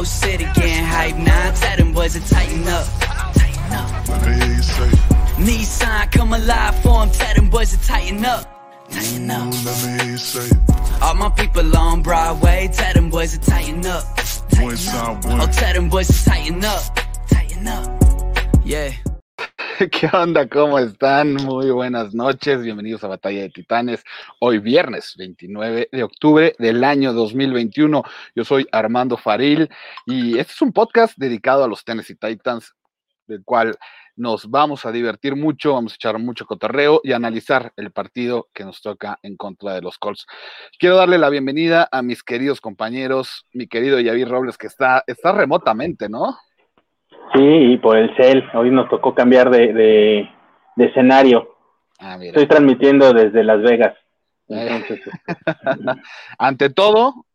Whole city getting hype now. Tell them boys to tighten up. Tighten up. Let me hear you say. Nissan come alive for 'em. Tell them boys to tighten up. Tighten up. Ooh, let me hear you say. All my people on Broadway. Tell them boys to tighten up. One side, one. Oh, tell them boys to tighten up. Tighten up. Yeah. ¿Qué onda? ¿Cómo están? Muy buenas noches. Bienvenidos a Batalla de Titanes. Hoy viernes 29 de octubre del año 2021. Yo soy Armando Faril y este es un podcast dedicado a los Tennessee Titans, del cual nos vamos a divertir mucho, vamos a echar mucho cotorreo y analizar el partido que nos toca en contra de los Colts. Quiero darle la bienvenida a mis queridos compañeros, mi querido Yavi Robles, que está, está remotamente, ¿no? Sí, y por el cel. Hoy nos tocó cambiar de, de, de escenario. Ah, mira. Estoy transmitiendo desde Las Vegas. Eh. Entonces, Ante todo,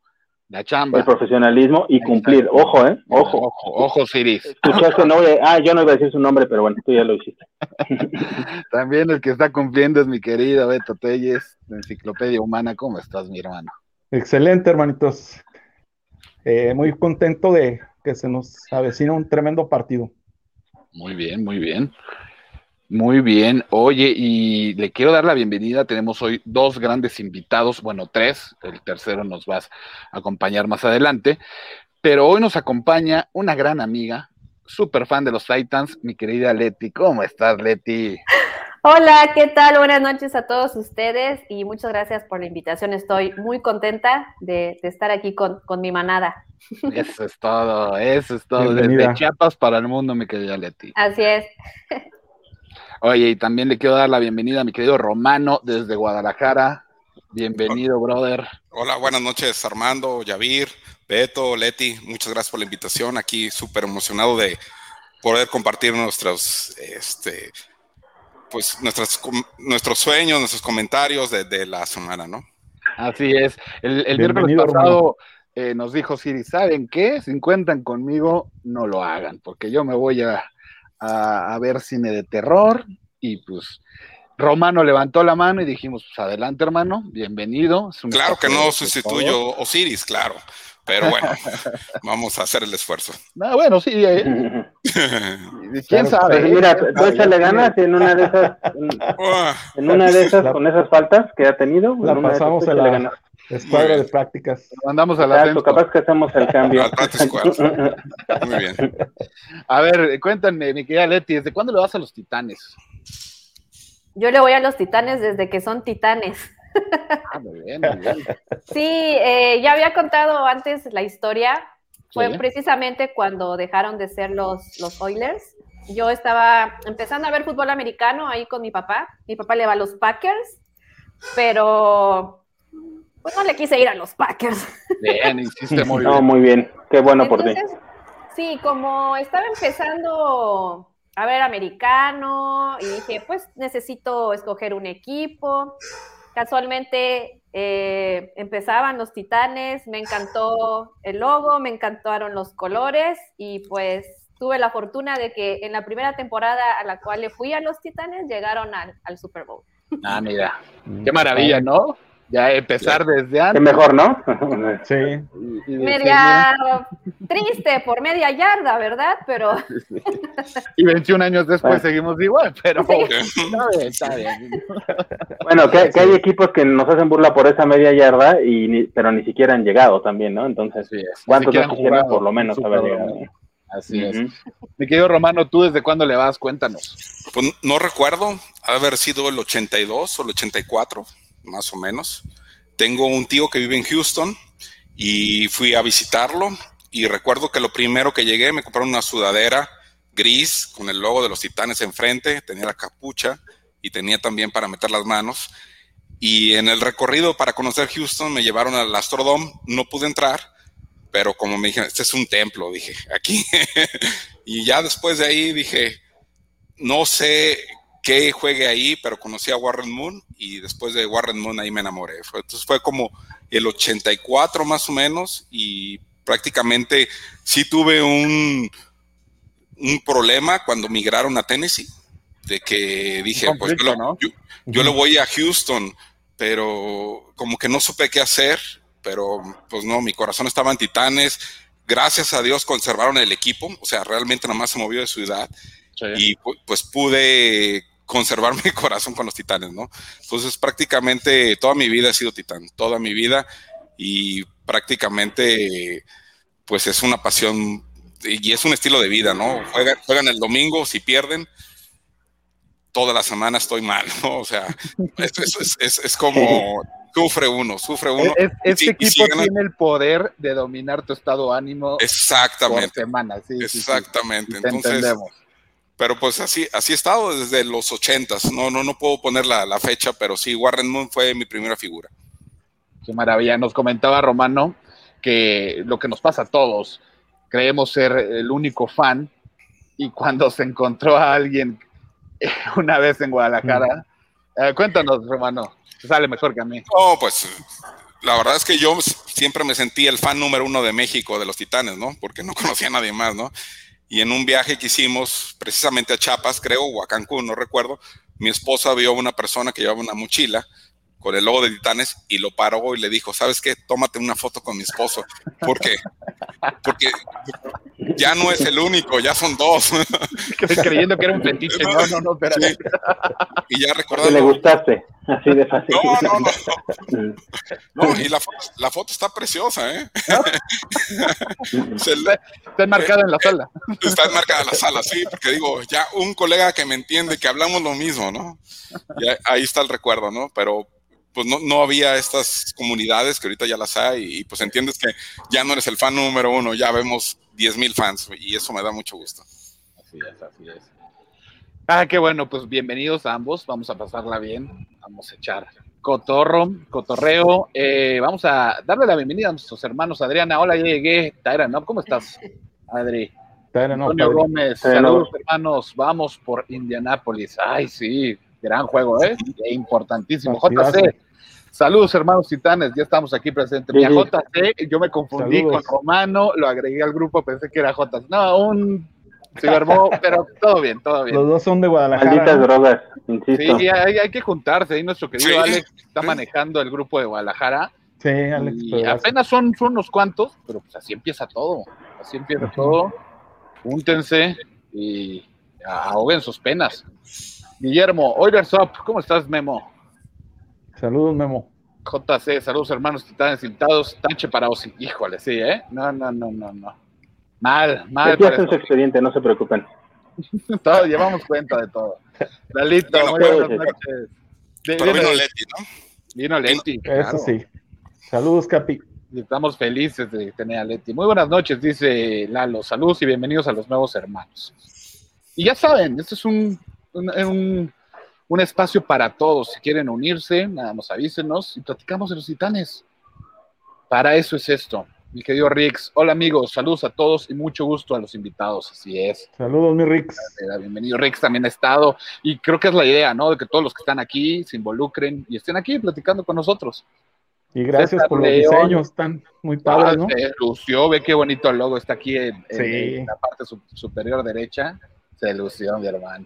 la chamba. el profesionalismo y cumplir. Ojo, ¿eh? Ojo. Ojo, ojo, Siris. Escuchaste, no, voy a- ah, yo no iba a decir su nombre, pero bueno, tú ya lo hiciste. También el que está cumpliendo es mi querido Beto Telles, de Enciclopedia Humana. ¿Cómo estás, mi hermano? Excelente, hermanitos. Eh, muy contento de que se nos avecina un tremendo partido. Muy bien, muy bien. Muy bien. Oye, y le quiero dar la bienvenida. Tenemos hoy dos grandes invitados, bueno, tres. El tercero nos va a acompañar más adelante. Pero hoy nos acompaña una gran amiga, súper fan de los Titans, mi querida Leti. ¿Cómo estás, Leti? Hola, ¿qué tal? Buenas noches a todos ustedes y muchas gracias por la invitación. Estoy muy contenta de, de estar aquí con, con mi manada. Eso es todo, eso es todo. Bienvenida. Desde Chiapas para el mundo, mi querida Leti. Así es. Oye, y también le quiero dar la bienvenida a mi querido Romano desde Guadalajara. Bienvenido, brother. Hola, buenas noches Armando, Yavir, Beto, Leti, muchas gracias por la invitación. Aquí súper emocionado de poder compartir nuestros, este, pues nuestras, nuestros sueños, nuestros comentarios de, de la semana, ¿no? Así es. El, el miércoles pasado eh, nos dijo Siri, ¿saben qué? Si cuentan conmigo, no lo hagan, porque yo me voy a, a, a ver cine de terror y pues Romano levantó la mano y dijimos, pues adelante, hermano, bienvenido. Es un Claro que no sustituyo. Osiris, claro, pero bueno, vamos a hacer el esfuerzo. No, bueno, sí, eh, quién Claro, sabe. Pues mira, ¿Quién tú échale ganas y en una de esas, en, Ah, en una de esas, La- con esas faltas que ha tenido, La en pasamos échale la ganas. Escuadra de prácticas. Lo mandamos a la Exacto, capaz que hacemos el cambio. Al muy bien. A ver, cuéntame, mi querida Leti, ¿desde cuándo le vas a los titanes? Yo le voy a los titanes desde que son titanes. Ah, muy bien, muy bien. Sí, eh, ya había contado antes la historia. Fue Sí. precisamente cuando dejaron de ser los, los Oilers. Yo estaba empezando a ver fútbol americano ahí con mi papá. Mi papá le va a los Packers, pero pues no le quise ir a los Packers. Bien, hiciste muy No, bien. muy bien. Qué bueno por ti. Sí, como estaba empezando a ver americano y dije, pues necesito escoger un equipo. Casualmente eh, empezaban los Titanes, me encantó el logo, me encantaron los colores y pues tuve la fortuna de que en la primera temporada a la cual le fui a los Titanes llegaron al, al Super Bowl. Ah, mira, qué maravilla, ¿no? Ya empezar desde Qué antes. mejor, ¿no? Sí, y- y decir, Media triste por media yarda, ¿verdad? Pero Y 21 años después Bueno. seguimos igual, pero Sí. está bien, está bien. Bueno, que, que hay equipos que nos hacen burla por esa media yarda, y ni- pero ni siquiera han llegado también, ¿no? Entonces, es. ¿cuántos no quisieran jugado por lo menos haber llegado? Así es. Mi querido Romano, ¿tú desde cuándo le vas? Cuéntanos. Pues no recuerdo, haber sido el 82 o el 84, más o menos. Tengo un tío que vive en Houston y fui a visitarlo y recuerdo que lo primero que llegué me compraron una sudadera gris con el logo de los Titanes enfrente, tenía la capucha y tenía también para meter las manos. Y en el recorrido para conocer Houston me llevaron al Astrodome, no pude entrar, pero como me dijeron, este es un templo, dije, aquí. y ya después de ahí dije, no sé qué juegue ahí, pero conocí a Warren Moon y después de Warren Moon ahí me enamoré. Entonces fue como el 84 más o menos y prácticamente sí tuve un, un problema cuando migraron a Tennessee, de que dije, pues yo, lo- ¿no? yo- yo le voy a Houston, pero como que no supe qué hacer, pero pues no, mi corazón estaba en Titanes, gracias a Dios conservaron el equipo, o sea, realmente nada más se movió de ciudad y pu- pues pude conservar mi corazón con los titanes, ¿no? Entonces prácticamente toda mi vida he sido titán, toda mi vida y prácticamente pues es una pasión y es un estilo de vida, ¿no? Juegan, juegan el domingo, si pierden, toda la semana estoy mal, ¿no? O sea, es, es- es- es- como sufre uno, sufre uno. Y este si- y si equipo tiene el poder de dominar tu estado de ánimo por Exactamente, semana. Sí, sí, sí. exactamente. Sí, Entonces, entendemos. Pero pues así, así he estado desde los ochentas. No, no, no puedo poner la, la fecha, pero sí, Warren Moon fue mi primera figura. Qué maravilla. Nos comentaba Romano que lo que nos pasa a todos, creemos ser el único fan y cuando se encontró a alguien una vez en Guadalajara, eh, cuéntanos, Romano, te sale mejor que a mí. No, pues la verdad es que yo siempre me sentí el fan número uno de México, de los Titanes, ¿no? Porque no conocía a nadie más, ¿no? Y en un viaje que hicimos precisamente a Chiapas, creo, o a Cancún, no recuerdo, mi esposa vio a una persona que llevaba una mochila con el logo de Titanes y lo paró y le dijo, ¿sabes qué? Tómate una foto con mi esposo. ¿Por qué? Porque ya no es el único, ya son dos. Creyendo que era un fetiche. No, no, no, espérate. Sí. y ya Que le recordando... gustaste, así de fácil. No, no, no. No, y la foto, la foto está preciosa, ¿eh? Se le- Está enmarcado en la sala. está enmarcada la sala, sí, porque digo, ya un colega que me entiende, que hablamos lo mismo, ¿no? Ya, ahí está el recuerdo, ¿no? Pero pues no, no había estas comunidades que ahorita ya las hay y pues entiendes que ya no eres el fan número uno, ya vemos 10 mil fans y eso me da mucho gusto. Así es, así es. Ah, qué bueno, pues bienvenidos a ambos. Vamos a pasarla bien. Vamos a echar cotorro, cotorreo. Eh, vamos a darle la bienvenida a nuestros hermanos. Adriana, hola, ya llegué. Taira, ¿no? ¿Cómo estás, Adri? Todavía no, Antonio. Gómez, Taira, saludos, hermanos. Vamos por Indianápolis. Ay, sí, gran juego, ¿eh? Importantísimo. Partidazo. JC, saludos, hermanos titanes. Ya estamos aquí presentes. Sí, Mira, sí. JC, yo me confundí Saludos. con Romano, lo agregué al grupo, pensé que era JC. No, un se armó, pero todo bien, todo bien. Los dos son de Guadalajara. Malditas drogas, insisto. Sí, hay, hay que juntarse. Ahí nuestro querido Sí. Alex está manejando el grupo de Guadalajara. Sí, Alex. y apenas son, son unos cuantos, pero pues así empieza todo. Así empieza todo. Júntense y ahoguen sus penas. Guillermo, Oilers Up, ¿cómo estás, Memo? Saludos, Memo. JC, saludos hermanos titanes invitados, Tache para Osi. Híjole, sí, ¿eh? No, no, no, no, no. Mal, mal. Aquí hacen su expediente, no se preocupen. Todo, llevamos cuenta de todo. Lalito, Bueno, muy buenas noches. De- Pero dime, vino Leti, ¿no? vino Leti. Eso sí. Saludos, Capi. Estamos felices de tener a Leti. Muy buenas noches, dice Lalo. Saludos y bienvenidos a los nuevos hermanos. Y ya saben, este es un, un, un- un espacio para todos. Si quieren unirse, nada más avísenos y platicamos de los titanes. Para eso es esto. Mi querido Rix. Hola amigos, saludos a todos y mucho gusto a los invitados. Así es. Saludos, mi Rix. Bienvenido, Rix también ha estado. Y creo que es la idea, ¿no? De que todos los que están aquí se involucren y estén aquí platicando con nosotros. Y gracias César por los León. diseños, están muy padres, ¿no? Ah, se lució, ve qué bonito el logo está aquí en, en- Sí. en la parte su- superior derecha. Se lució, mi hermano.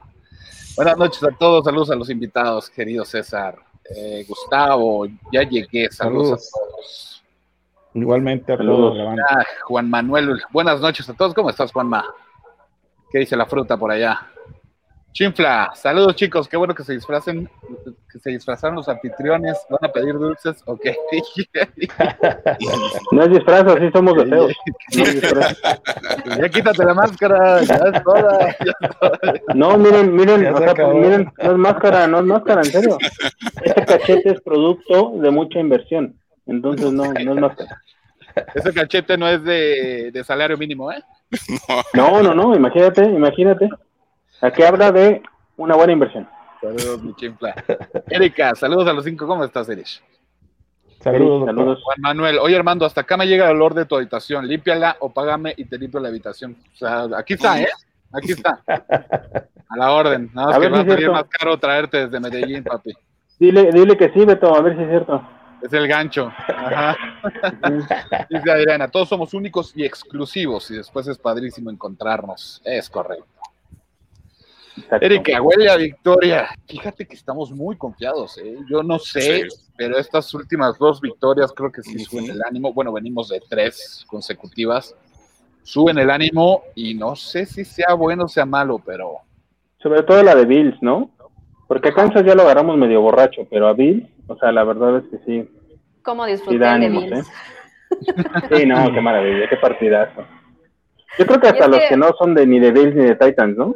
Buenas noches a todos, saludos a los invitados, querido César. Eh, Gustavo, ya llegué, saludos, Saludos. a todos. Igualmente a Saludos. todos. Ah, Juan Manuel, buenas noches a todos, ¿cómo estás, Juanma? ¿Qué dice la fruta por allá? Chinfla, saludos chicos, qué bueno que se disfracen, que se disfrazaron los anfitriones, van a pedir dulces, ok. No es disfraz, así somos de feos. No es disfraz. ya quítate la máscara, ya es toda. No, miren, miren, o sea, pues, miren, no es máscara, no es máscara, en serio. Este cachete es producto de mucha inversión, entonces no, no es máscara. Ese cachete no es de, de salario mínimo, ¿eh? No, no, no, imagínate, imagínate. Aquí habla de una buena inversión. Saludos, mi chinfla. Erika, saludos a los cinco, ¿cómo estás, Erich? Saludos. Saludos. Juan Manuel, oye Armando, hasta acá me llega el olor de tu habitación, límpiala o págame y te limpio la habitación. O sea, aquí está, ¿eh? Aquí está. A la orden. Nada más A que ver va si a salir cierto. más caro traerte desde Medellín, papi. Dile, dile que sí, Beto, a ver si es cierto. Es el gancho. Ajá. Dice Adriana, todos somos únicos y exclusivos y después es padrísimo encontrarnos. Es correcto. Exacto. Erika, huele a victoria. Fíjate que estamos muy confiados. ¿eh? Yo no sé, Sí. pero estas últimas dos victorias creo que sí suben el ánimo. Bueno, venimos de tres consecutivas. suben el ánimo y no sé si sea bueno o sea malo, pero Sobre todo la de Bills, ¿no? Porque a Kansas ya lo agarramos medio borracho, pero a Bills, o sea, la verdad es que sí. Cómo Sí, disfruté de ánimos, Bills. ¿eh? Sí, no, qué maravilla, qué partidazo. Yo creo que hasta es los que- que no son de ni de Bills ni de Titans, ¿no?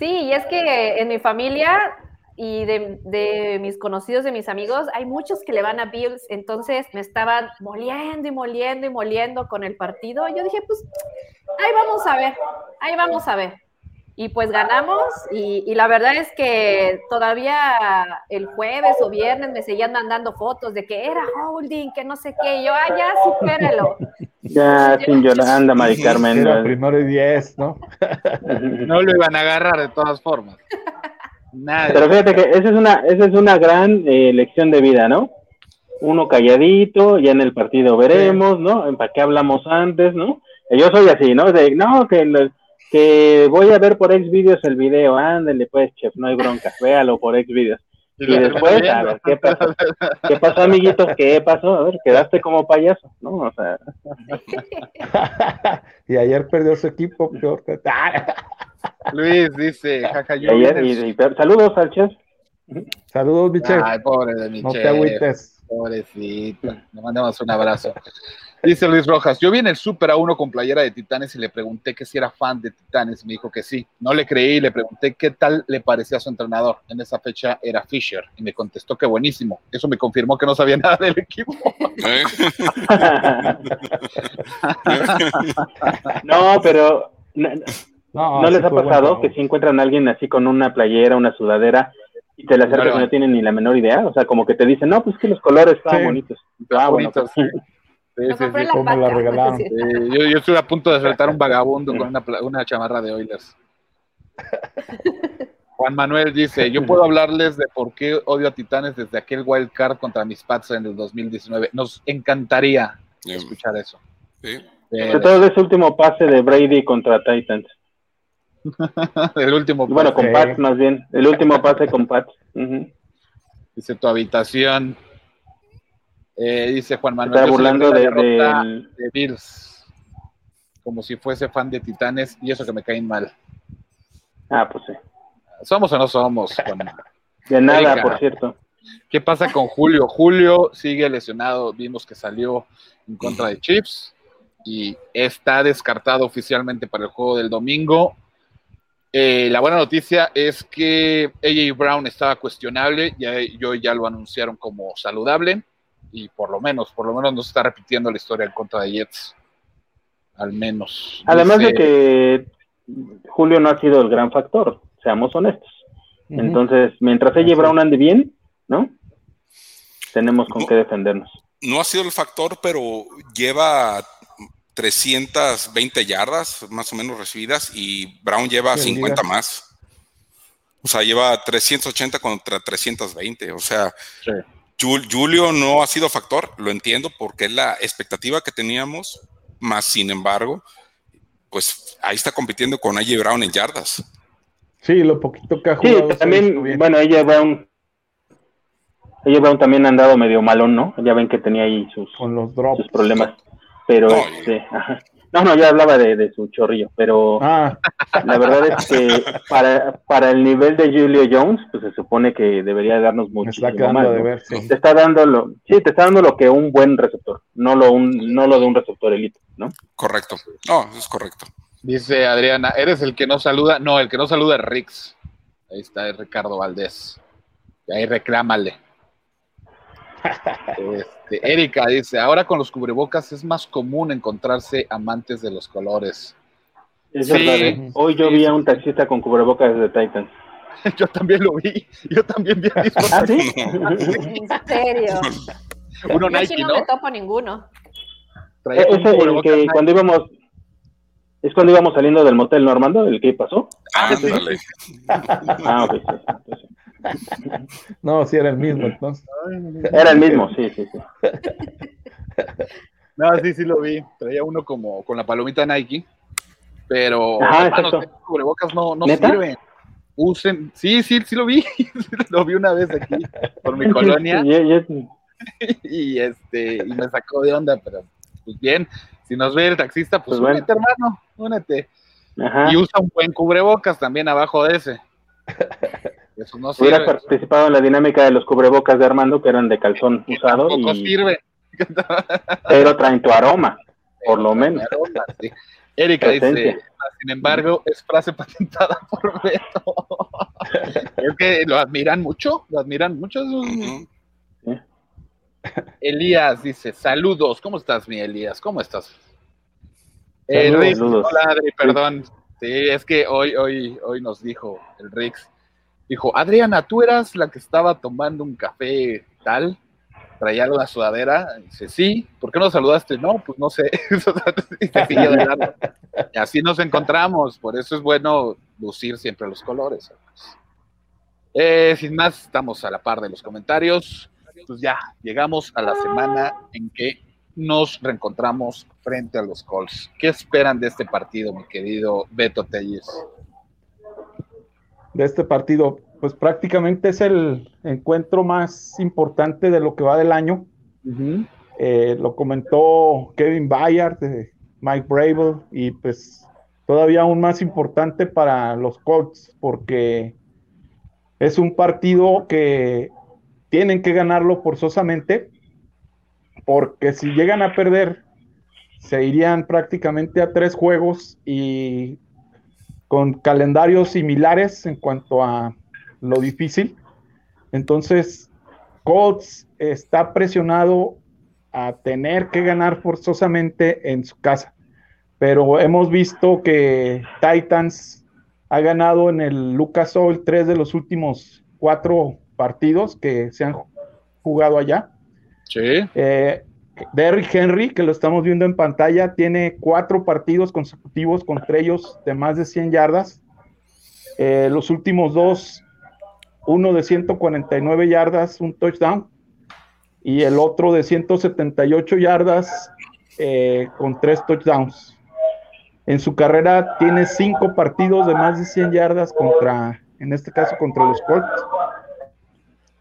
Sí, y es que en mi familia y de, mis conocidos, de mis amigos, hay muchos que le van a Bills, entonces me estaban moliendo y moliendo y moliendo con el partido. Yo dije, pues, ahí vamos a ver, ahí vamos a ver. Y pues ganamos, y, y la verdad es que todavía el jueves o viernes me seguían mandando fotos de que era holding, que no sé qué, y yo, ah, ya, supéralo. Ya, sin llorar, anda, Mari Carmen. Era primero y diez, ¿no? no lo iban a agarrar de todas formas. Nadie. Pero fíjate que esa es una, esa es una gran eh, lección de vida, ¿no? Uno calladito, ya en el partido veremos, ¿no? ¿Para qué hablamos antes, no? Yo soy así, ¿no? De, no, que, que voy a ver por Xvideos el video, ándale pues, chef, no hay bronca, véalo por Xvideos. Y después, a ver, ¿qué pasó? ¿Qué pasó, amiguitos? ¿Qué pasó? A ver, quedaste como payaso, ¿no? O sea, y ayer perdió su equipo, peor. Luis dice, jaja, yo ayer, y, y- saludos al chef. Saludos, mi chef. Ay, pobre de mi No te agüites. Pobrecito. Le mandamos un abrazo. Dice Luis Rojas, yo vi en el Super a uno con playera de Titanes y le pregunté que si era fan de Titanes. Me dijo que sí. No le creí y le pregunté qué tal le parecía a su entrenador. En esa fecha era Fisher y me contestó que buenísimo. Eso me confirmó que no sabía nada del equipo. ¿Eh? no, pero no, No, ¿no sí les ha pasado que si encuentran a alguien así con una playera, una sudadera, y te le acercas y no tienen ni la menor idea? O sea, como que te dicen, no, pues que los colores estaban Sí. bonitos. Ah, bueno, Bonitos. pues, Sí, sí, sí. en la ¿Cómo la paca. regalaron? Sí. Yo, yo estuve a punto de soltar un vagabundo con una, pla- una chamarra de Oilers. Juan Manuel dice, yo puedo hablarles de por qué odio a Titanes desde aquel wild card contra mis Pats en el 2019. Nos encantaría escuchar eso. sí. sobre todo de ese último pase de Brady contra Titans. el último Bueno, pase, con Pats más bien. El último pase con Pats. Ujú. dice tu habitación. Eh, dice Juan Manuel. Está burlando de, de Bills. Como si fuese fan de Titanes y eso que me caen mal. Ah, pues sí. ¿Somos o no somos? Juan? De nada, Erika. por cierto. ¿Qué pasa con Julio? Julio sigue lesionado, vimos que salió en contra de Chips y está descartado oficialmente para el juego del domingo. Eh, la buena noticia es que AJ Brown estaba cuestionable, ya, yo ya lo anunciaron como saludable y por lo menos, por lo menos no se está repitiendo la historia en contra de Jets. Al menos. Además de que Julio no ha sido el gran factor, seamos honestos. Entonces, mientras ella Brown ande bien, ¿no? Tenemos con No. qué defendernos. No ha sido el factor, pero lleva 320 yardas más o menos recibidas y Brown lleva Sí, 50 liga. más. O sea, lleva 380 contra 320. O sea, Sí. Jul- Julio no ha sido factor, lo entiendo, porque es la expectativa que teníamos, más sin embargo, pues ahí está compitiendo con AJ Brown en yardas. Sí, lo poquito que ha Sí, jugado. visto también, bueno, ella Brown, Brown también ha andado medio malón, ¿no? Ya ven que tenía ahí sus, Con los drops. sus problemas. Pero, No, este, ajá. No, no, ya hablaba de, de su chorrillo, pero Ah, la verdad es que para, para el nivel de Julio Jones, pues se supone que debería darnos me muchísimo está quedando más, de ¿no? ver, sí. Te está dando lo, sí, te está dando lo que un buen receptor, no lo un, no lo de un receptor elite, ¿no? Correcto. No, es correcto. Dice Adriana, ¿eres el que no saluda? No, el que no saluda es Rix. Ahí está es Ricardo Valdés. Y ahí reclámale. Este, Erika dice, ahora con los cubrebocas es más común encontrarse amantes de los colores. Es Sí, verdad, ¿eh? Hoy yo sí, vi a un taxista con cubrebocas de Titans. Yo también lo vi. Yo también vi a ¿Ah, sí? En serio. Uno Yo Nike, aquí no ¿no? me topo ninguno. Traía un Ese, el cubrebocas que Nike. cuando íbamos, es cuando íbamos saliendo del motel, ¿no, Armando? ¿El que pasó? Ah, ok, sí, sí, sí. No, sí era el mismo, entonces. Era el mismo, sí, sí, sí. No, sí, sí lo vi. Traía uno como con la palomita Nike. Pero, Ajá, hermanos, cubrebocas no, no ¿Neta? sirven. Usen, sí, sí, sí lo vi. lo vi una vez aquí por mi colonia. Y este y me sacó de onda, pero pues bien, Si nos ve el taxista, pues, Pues bueno. únete, hermano, únete. Ajá. Y usa un buen cubrebocas también abajo de ese. Eso no Hubiera sirve. participado en la dinámica de los cubrebocas de Armando, que eran de calzón usado, Tampoco y, sirve. pero traen tu aroma, por lo menos. Aroma, sí. Erika dice, sin embargo, es frase patentada por Beto. es que lo admiran mucho, lo admiran mucho. Elías dice, saludos, ¿cómo estás, mi Elías? ¿Cómo estás? El Saludos, Rix, saludos. hola Adri, perdón. Sí, es que hoy, hoy, hoy nos dijo el Rix, dijo, Adriana, tú eras la que estaba tomando un café tal, traía una sudadera, dice, sí, ¿por qué no saludaste? No, pues no sé, y así nos encontramos, por eso es bueno lucir siempre los colores. Eh, sin más, estamos a la par de los comentarios. Pues ya, llegamos a la semana en que nos reencontramos frente a los Colts. ¿Qué esperan de este partido, mi querido Beto Telles? De este partido, pues prácticamente es el encuentro más importante de lo que va del año. Eh, lo comentó Kevin Bayard, de Mike Bravel, y pues todavía aún más importante para los Colts, porque es un partido que tienen que ganarlo forzosamente, porque si llegan a perder, se irían prácticamente a tres juegos y con calendarios similares en cuanto a lo difícil. Entonces, Colts está presionado a tener que ganar forzosamente en su casa. Pero hemos visto que Titans ha ganado en el Lucas Oil tres de los últimos cuatro partidos que se han jugado allá. Sí. Eh, Derrick Henry, que lo estamos viendo en pantalla, tiene cuatro partidos consecutivos contra ellos de más de 100 yardas. Eh, los últimos dos, uno de 149 yardas, un touchdown, y el otro de 178 yardas eh, con tres touchdowns. En su carrera tiene cinco partidos de más de 100 yardas contra, en este caso, contra los Colts.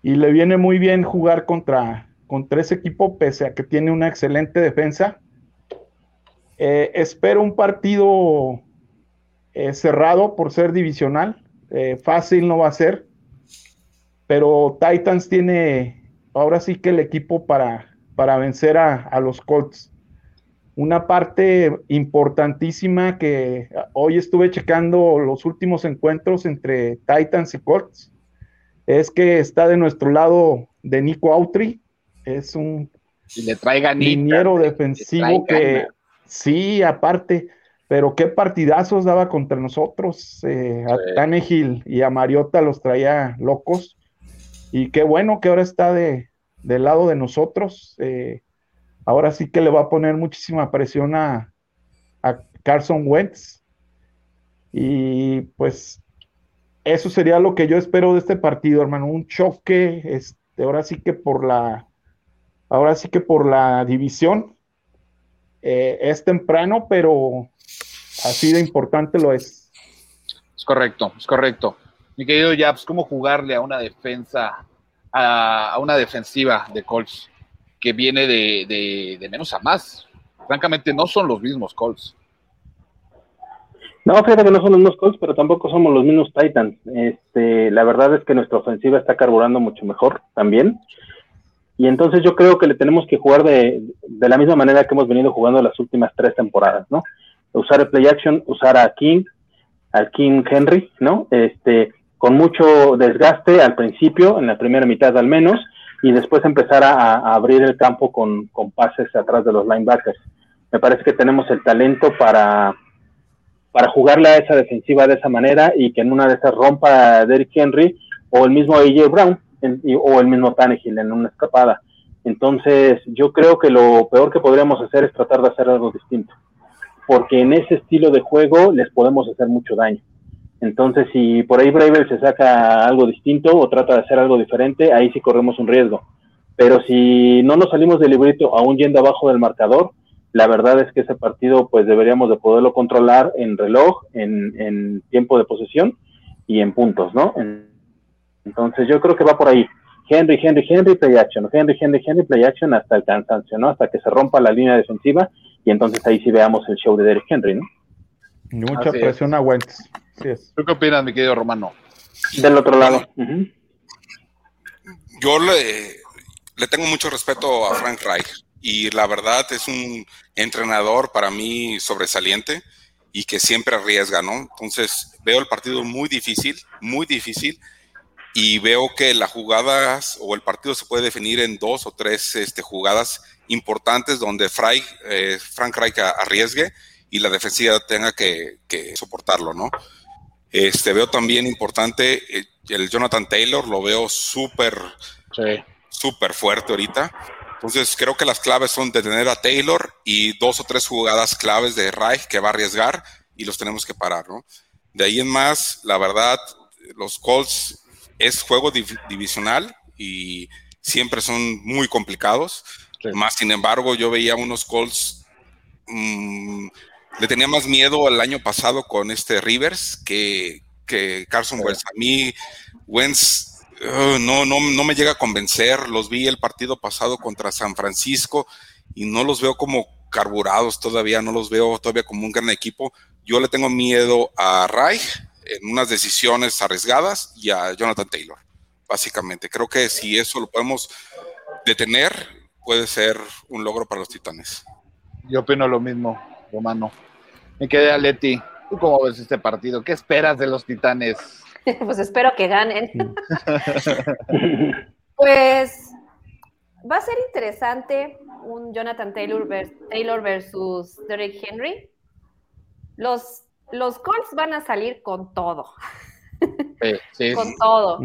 Y le viene muy bien jugar contra, contra ese equipo, pese a que tiene una excelente defensa. Eh, espero un partido eh, cerrado por ser divisional. Eh, fácil no va a ser. Pero Titans tiene ahora sí que el equipo para, para vencer a, a los Colts. Una parte importantísima que hoy estuve checando los últimos encuentros entre Titans y Colts es que está de nuestro lado de Nico Autry, es un Y le traigan liniero defensivo que sí, aparte, pero qué partidazos daba contra nosotros. eh, Sí. A Tannehill y a Mariota los traía locos. Y qué bueno que ahora está de, del lado de nosotros. eh, ahora sí que le va a poner muchísima presión a, a Carson Wentz. Y pues eso sería lo que yo espero de este partido, hermano. Un choque, este, ahora sí que por la, ahora sí que por la división. Eh, es temprano, pero así de importante lo es. Es correcto, es correcto. Mi querido Japs, ¿cómo jugarle a una defensa, a, a una defensiva de Colts que viene de, de- de menos a más? Francamente, no son los mismos Colts. No, fíjate que no son los mismos Colts, pero tampoco somos los mismos Titans. Este, la verdad es que nuestra ofensiva está carburando mucho mejor también. Y entonces yo creo que le tenemos que jugar de, de la misma manera que hemos venido jugando las últimas tres temporadas, ¿no? Usar el play action, usar a King, al King Henry, ¿no? Este, con mucho desgaste al principio, en la primera mitad al menos, y después empezar a, abrir el campo con, con pases atrás de los linebackers. Me parece que tenemos el talento para, para jugarle a esa defensiva de esa manera y que en una de esas rompa Derrick Henry o el mismo AJ Brown en- y- o el mismo Tannehill en una escapada. Entonces, yo creo que lo peor que podríamos hacer es tratar de hacer algo distinto, porque en ese estilo de juego les podemos hacer mucho daño. Entonces, si por ahí Bravel se saca algo distinto o trata de hacer algo diferente, ahí sí corremos un riesgo. Pero si no nos salimos del librito aún yendo abajo del marcador, la verdad es que ese partido pues deberíamos de poderlo controlar en reloj, en, en tiempo de posesión y en puntos, ¿no? En- entonces yo creo que va por ahí. Henry, Henry, Henry, play action, Henry, Henry, Henry, play action hasta el cansancio, ¿no? Hasta que se rompa la línea defensiva y entonces ahí sí veamos el show de Derrick Henry, ¿no? Mucha Así es. presión a Wentz. Así es. ¿Tú qué opinas, mi querido Romano? Del otro lado. Yo le, le tengo mucho respeto a Frank Reich y la verdad es un entrenador para mí sobresaliente y que siempre arriesga, ¿no? Entonces veo el partido muy difícil, muy difícil y veo que las jugadas o el partido se puede definir en dos o tres este, jugadas importantes donde eh, Frank Reich arriesgue y la defensiva tenga que, que soportarlo, ¿no? Este, veo también importante eh, el Jonathan Taylor, lo veo súper Sí. súper fuerte ahorita. Entonces creo que las claves son detener a Taylor y dos o tres jugadas claves de Reich que va a arriesgar y los tenemos que parar, ¿no? De ahí en más, la verdad, los Colts es juego div- divisional y siempre son muy complicados. Sí. Más sin embargo, yo veía unos Colts, mm, le tenía más miedo el año pasado con este Rivers que, que Carson Sí. Wentz. A mí, Wentz uh, no, no, no me llega a convencer. Los vi el partido pasado contra San Francisco y no los veo como carburados todavía, no los veo todavía como un gran equipo. Yo le tengo miedo a Reich en unas decisiones arriesgadas y a Jonathan Taylor, básicamente. Creo que si eso lo podemos detener, puede ser un logro para los Titanes. Yo opino lo mismo, Romano. Mi querida Leti, ¿tú cómo ves este partido? ¿Qué esperas de los Titanes? pues espero que ganen. Pues va a ser interesante un Jonathan Taylor, Taylor versus Derrick Henry. Los, los Colts van a salir con todo, Sí, sí, con sí. todo.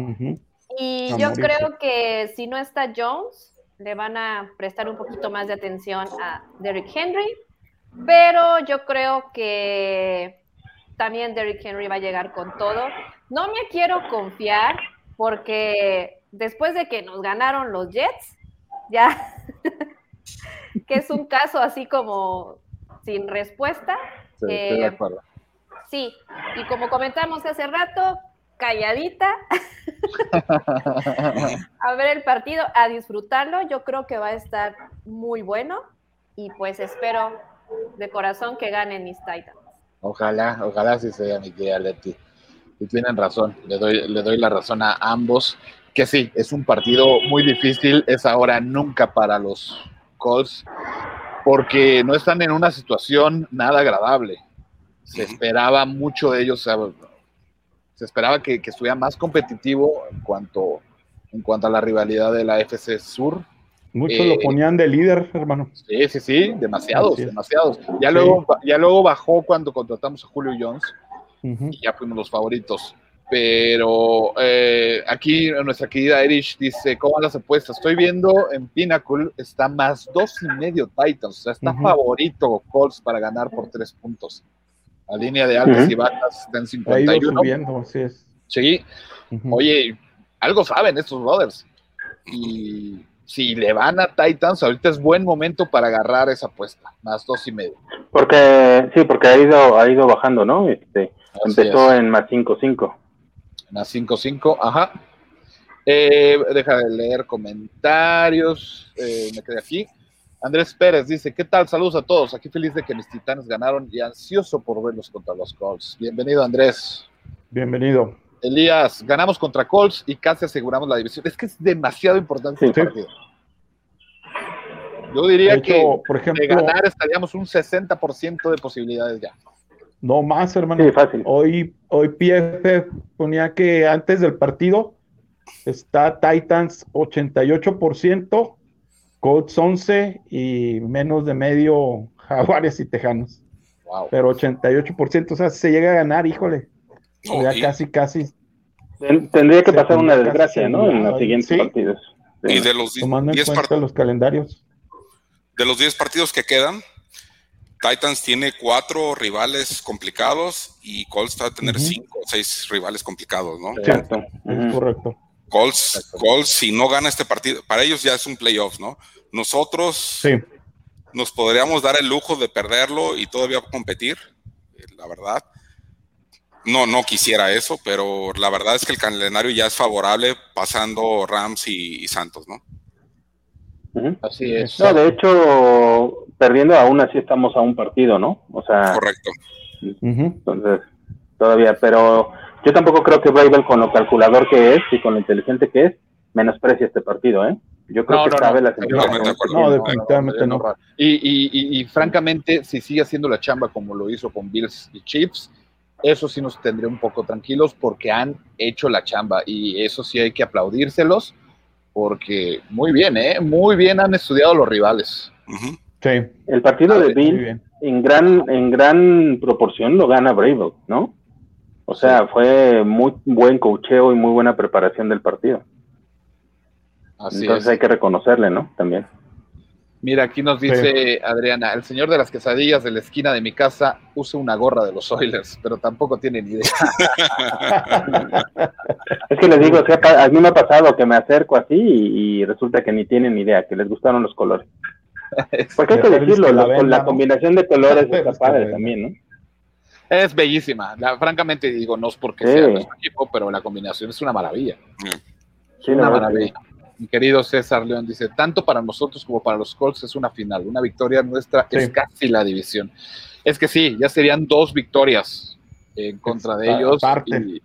Y A yo morirse. creo que si no está Jones, le van a prestar un poquito más de atención a Derrick Henry. Pero yo creo que también Derrick Henry va a llegar con todo. No me quiero confiar porque después de que nos ganaron los Jets, ya que es un caso así como sin respuesta. Sí, estoy de Eh, acuerdo. Sí, y como comentamos hace rato, calladita, a ver el partido, a disfrutarlo. Yo creo que va a estar muy bueno y pues espero de corazón que ganen mis Titans. Ojalá, ojalá sí sea mi querida Leti. Y tienen razón, le doy, le doy la razón a ambos, que sí, es un partido muy difícil, es ahora nunca para los Colts, porque no están en una situación nada agradable. Se esperaba mucho de ellos, o sea, se esperaba que, que estuviera más competitivo en cuanto, en cuanto a la rivalidad de la FC Sur. Muchos Eh, lo ponían de líder, hermano. Sí, sí, sí, demasiados, demasiados. Ya, Sí. luego, ya luego bajó cuando contratamos a Julio Jones y ya fuimos los favoritos. Pero eh, aquí nuestra querida Erich dice, ¿cómo van las apuestas? Estoy viendo en Pinnacle, está más dos y medio Titans, o sea, está favorito Colts para ganar por tres puntos. La línea de altas y bajas está en Ha ido 51. subiendo, así es. Sí, oye, algo saben estos brothers. Y si le van a Titans, ahorita es buen momento para agarrar esa apuesta, más dos y medio. Porque, sí, porque ha ido, ha ido bajando, ¿no? Este, empezó es. en más 5-5. Más 5-5, ajá. Eh, deja de leer comentarios. eh, me quedé aquí. Andrés Pérez dice: ¿Qué tal? Saludos a todos. Aquí feliz de que mis titanes ganaron y ansioso por verlos contra los Colts. Bienvenido, Andrés. Bienvenido. Elías, ganamos contra Colts y casi aseguramos la división. Es que es demasiado importante Sí. este partido. Yo diría hecho, por que de ejemplo, ganar estaríamos un 60% de posibilidades ya. no más, hermano. Sí, fácil. Hoy, hoy PF ponía que antes del partido está Titans 88%, Colts 11 y menos de medio Jaguares y Tejanos. Wow. Pero 88%, o sea, si se llega a ganar, híjole, ya y- casi, casi Ten- Tendría que pasar una desgracia, ¿no? En los siguientes sí. partidos. Sí. Y de los tomando en 10 cuenta partidos los calendarios. de los 10 partidos que quedan, Titans tiene cuatro rivales complicados y Colts va a tener Ujú. cinco o seis rivales complicados, ¿no? Exacto. Es correcto. Colts. Colts, si no gana este partido, para ellos ya es un playoff, ¿no? Nosotros Sí, nos podríamos dar el lujo de perderlo y todavía competir, eh, la verdad. No, no quisiera eso, pero la verdad es que el calendario ya es favorable pasando Rams y, y Santos, ¿no? Así es. No, de hecho, perdiendo, aún así estamos a un partido, ¿no? O sea, Correcto. Entonces, todavía, pero yo tampoco creo que Bravel, con lo calculador que es y con lo inteligente que es, menosprecia este partido, ¿eh? Yo creo No, que no, sabe no, acuerdo. No, definitivamente no. Y, y, y, y francamente, si sigue haciendo la chamba como lo hizo con Bills y Chiefs, eso sí nos tendría un poco tranquilos porque han hecho la chamba y eso sí hay que aplaudírselos porque muy bien, ¿eh? Muy bien han estudiado los rivales. Sí, El partido A de Bill en gran, en gran proporción lo gana Bravel, ¿no? O sea, fue muy buen cocheo y muy buena preparación del partido. Así Entonces es. hay que reconocerle, ¿no? También. Mira, aquí nos dice Adriana, el señor de las quesadillas de la esquina de mi casa usa una gorra de los Oilers, pero tampoco tiene ni idea. Es que les digo, o sea, pa- a mí me ha pasado que me acerco así y, y resulta que ni tienen ni idea, que les gustaron los colores. Porque hay que decirlo, la la ¿no? combinación de colores está padre la también, ¿no? Es bellísima. La- francamente digo, no es porque Sí. sea nuestro equipo, pero la combinación es una maravilla. Sí, una maravilla. Mi querido César León dice, tanto para nosotros como para los Colts es una final. Una victoria nuestra Sí. es casi la división. Es que sí, ya serían dos victorias en contra de ellos. y-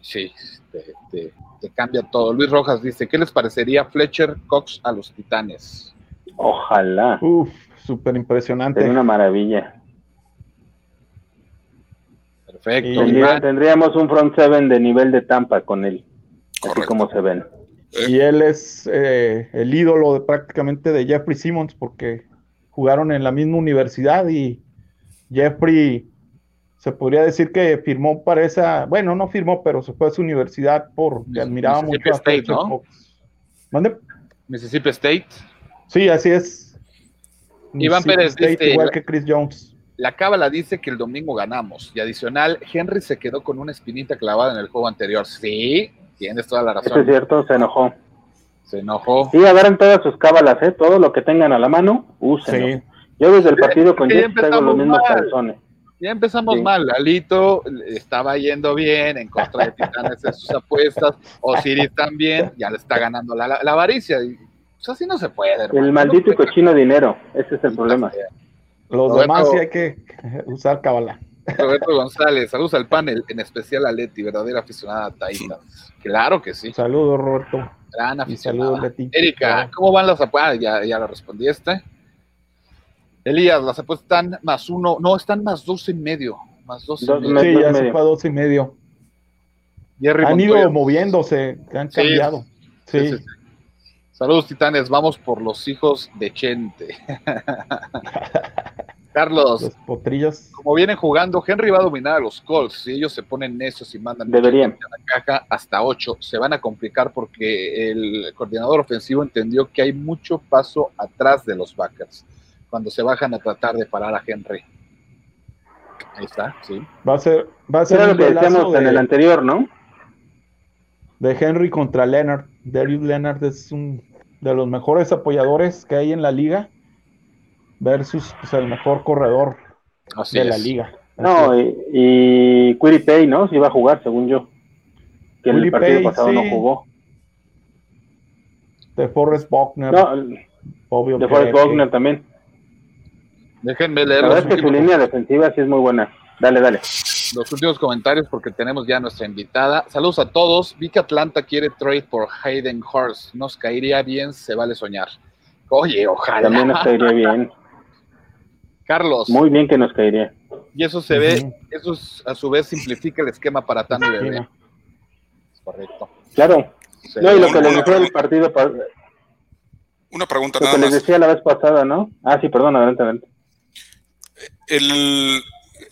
sí, te, te- te cambia todo. Luis Rojas dice, ¿qué les parecería Fletcher Cox a los Titanes? Ojalá. Uf, súper impresionante. Sería una maravilla. Perfecto. Y- Tendría- Iván, tendríamos un front seven de nivel de Tampa con él, así como se ven. Y él es eh, el ídolo de, prácticamente de Jeffrey Simmons porque jugaron en la misma universidad y Jeffrey se podría decir que firmó para esa, bueno, no firmó, pero se fue a su universidad porque admiraba Mississippi mucho a State, ¿no? Mississippi State. Sí, así es. Iván Mississippi Pérez State, dice- igual que Chris Jones. La cábala dice que el domingo ganamos. Y adicional, Henry se quedó con una espinita clavada en el juego anterior. Sí, tienes toda la Eso es razón. cierto, se enojó. Se enojó. Sí, agarren todas sus cábalas, ¿eh? Todo lo que tengan a la mano, úsenlo. Sí. Yo desde el partido con Jets traigo los mismos mal. calzones. Ya empezamos Sí. mal. Lalito le estaba yendo bien en contra de Titanes en sus apuestas. Osiris también. Ya le está ganando la, la, la avaricia. Y, pues así no se puede. hermano. El maldito y No cochino dinero, ese es el problema. Los Roberto- demás sí hay que usar puede. Roberto González, saludos al panel, en especial a Leti, verdadera aficionada a Titans. Claro que sí. Saludos, Roberto. Gran aficionada. saludos, Leti. Erika, ¿cómo van las apuestas? Ya, ya la respondiste. Elías, las apuestas están más uno, no, están más dos y medio. Más dos y medio. me- Sí, ya se fue a dos y medio. Jerry Han ido moviéndose, han Sí. cambiado. Sí, Sí, sí, sí. Saludos, titanes. Vamos por los hijos de Chente. Carlos, los potrillos. como vienen jugando, Henry va a dominar a los Colts. Si ellos se ponen necios y mandan Deberían. a la caja hasta 8, se van a complicar porque el coordinador ofensivo entendió que hay mucho paso atrás de los backers cuando se bajan a tratar de parar a Henry. Ahí está, sí. Va a ser, va a ser Era lo que decíamos en el anterior, ¿no? de Henry contra Leonard. Darius Leonard es un de los mejores apoyadores que hay en la liga versus pues, el mejor corredor Así de la liga. No, y, y Quiripay, ¿no? Sí iba a jugar, según yo. Que en el partido pasado no jugó. de Forrest Buckner, No, obvio de Forrest Wagner también. Déjenme leer La los verdad es que su últimos, línea defensiva sí es muy buena. Dale, dale. los últimos comentarios porque tenemos ya a nuestra invitada. Saludos a todos. Vi que Atlanta quiere trade por Hayden Hurst. Nos caería bien, se vale soñar. Oye, ojalá. También nos caería bien. Carlos, Muy bien que nos caería. y eso se ve, eso es- a su vez simplifica el esquema para Tano y Bebé. Correcto. Claro. No, y lo que les Una decía el pregunta. partido, pa- lo Una pregunta que nada les más. decía la vez pasada, ¿no? Ah, sí, perdón, adelante, adelante. El,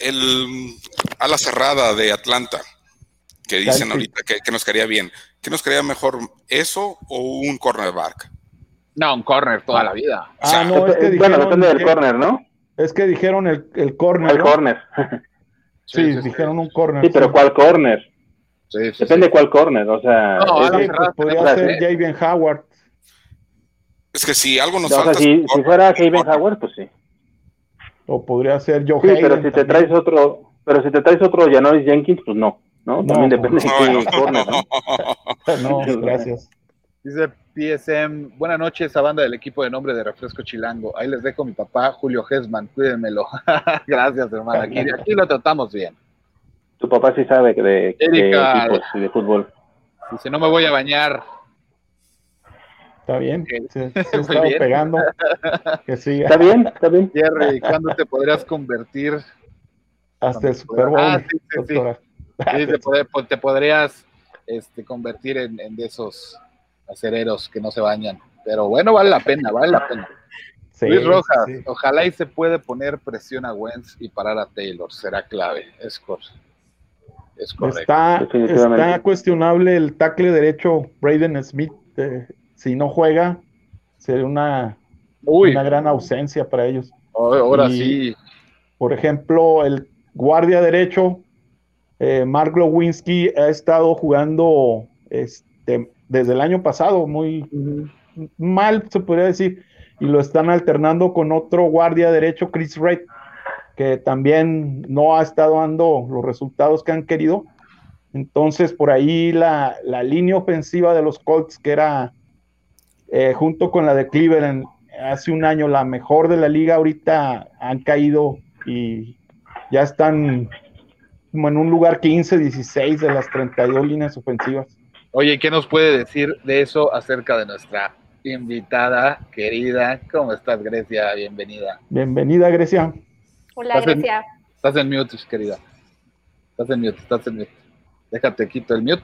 el ala cerrada de Atlanta, que dicen ahorita que, que nos caería bien. ¿Qué nos caería mejor, eso o un cornerback? No, un corner toda la vida. O sea, Ah, no, es que bueno, depende del que- corner, ¿no? Es que dijeron el, el corner. El ¿no? corner. Sí, Sí, sí, sí. dijeron un corner. Sí, pero ¿cuál corner? Sí, sí, sí. Depende cuál corner, o sea... No, es- pues podría ser ¿eh? Javier Howard. Es que si algo nos o sea, falta. si, un si corner. fuera Haven Howard, pues sí. O podría ser Joe Sí, Hayden pero si te traes otro, pero si te traes otro Janoris Jenkins, pues no, ¿no? No, También depende de No, qué no. corner, ¿no? No, gracias. Dice PSM, buenas noches a banda del equipo de nombre de Refresco Chilango. Ahí les dejo mi papá, Julio Gesman, cuídenmelo. Gracias, hermano. Aquí, aquí lo tratamos bien. Tu papá sí sabe de, de Erika. equipos y de fútbol. Dice, no me voy a bañar. Está bien. Se, se ha Muy estado bien. pegando. Que siga ¿Está bien? ¿Está bien? Jerry, ¿cuándo te podrías convertir? hasta el Super Bowl. Ah, sí, sí, sí. Sí, te, pod- pues, te podrías este, convertir en, en de esos acereros que no se bañan. Pero bueno, vale la pena, vale la pena. Sí, Luis Rojas, sí. ojalá y se puede poner presión a Wentz y parar a Taylor, será clave. Es, cor es correcto. Está, cuestionable el tackle derecho Braden Smith. eh, si no juega, sería una, Uy, una gran ausencia para ellos. ahora y- sí. Por ejemplo, el guardia derecho, eh, Mark Lewinsky, ha estado jugando este, desde el año pasado muy mal, se podría decir, y lo están alternando con otro guardia derecho, Chris Wright, que también no ha estado dando los resultados que han querido. Entonces, por ahí la, la línea ofensiva de los Colts, que era eh, junto con la de Cleveland hace un año la mejor de la liga, ahorita han caído y ya están como en un lugar 15, 16 de las 32 líneas ofensivas. Oye, ¿qué nos puede decir de eso acerca de nuestra invitada querida? ¿Cómo estás, Grecia? Bienvenida. Bienvenida, Grecia. Hola, Estás en- Grecia. Estás en mute, querida. Estás en mute, estás en mute. Déjate, quito el mute.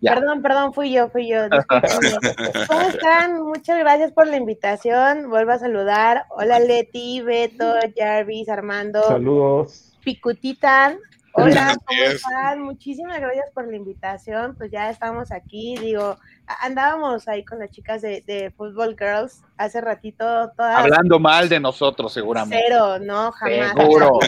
Ya. Perdón, perdón, fui yo, fui yo. ¿Cómo están? Muchas gracias por la invitación. Vuelvo a saludar. Hola Leti, Beto, Jarvis, Armando, Saludos. Picutitan. Hola, ¿cómo están? Muchísimas gracias por la invitación. Pues ya estamos aquí. Digo, andábamos ahí con las chicas de, de Football Girls hace ratito, todas Hablando mal de nosotros, seguramente. Cero, no, jamás. Seguro.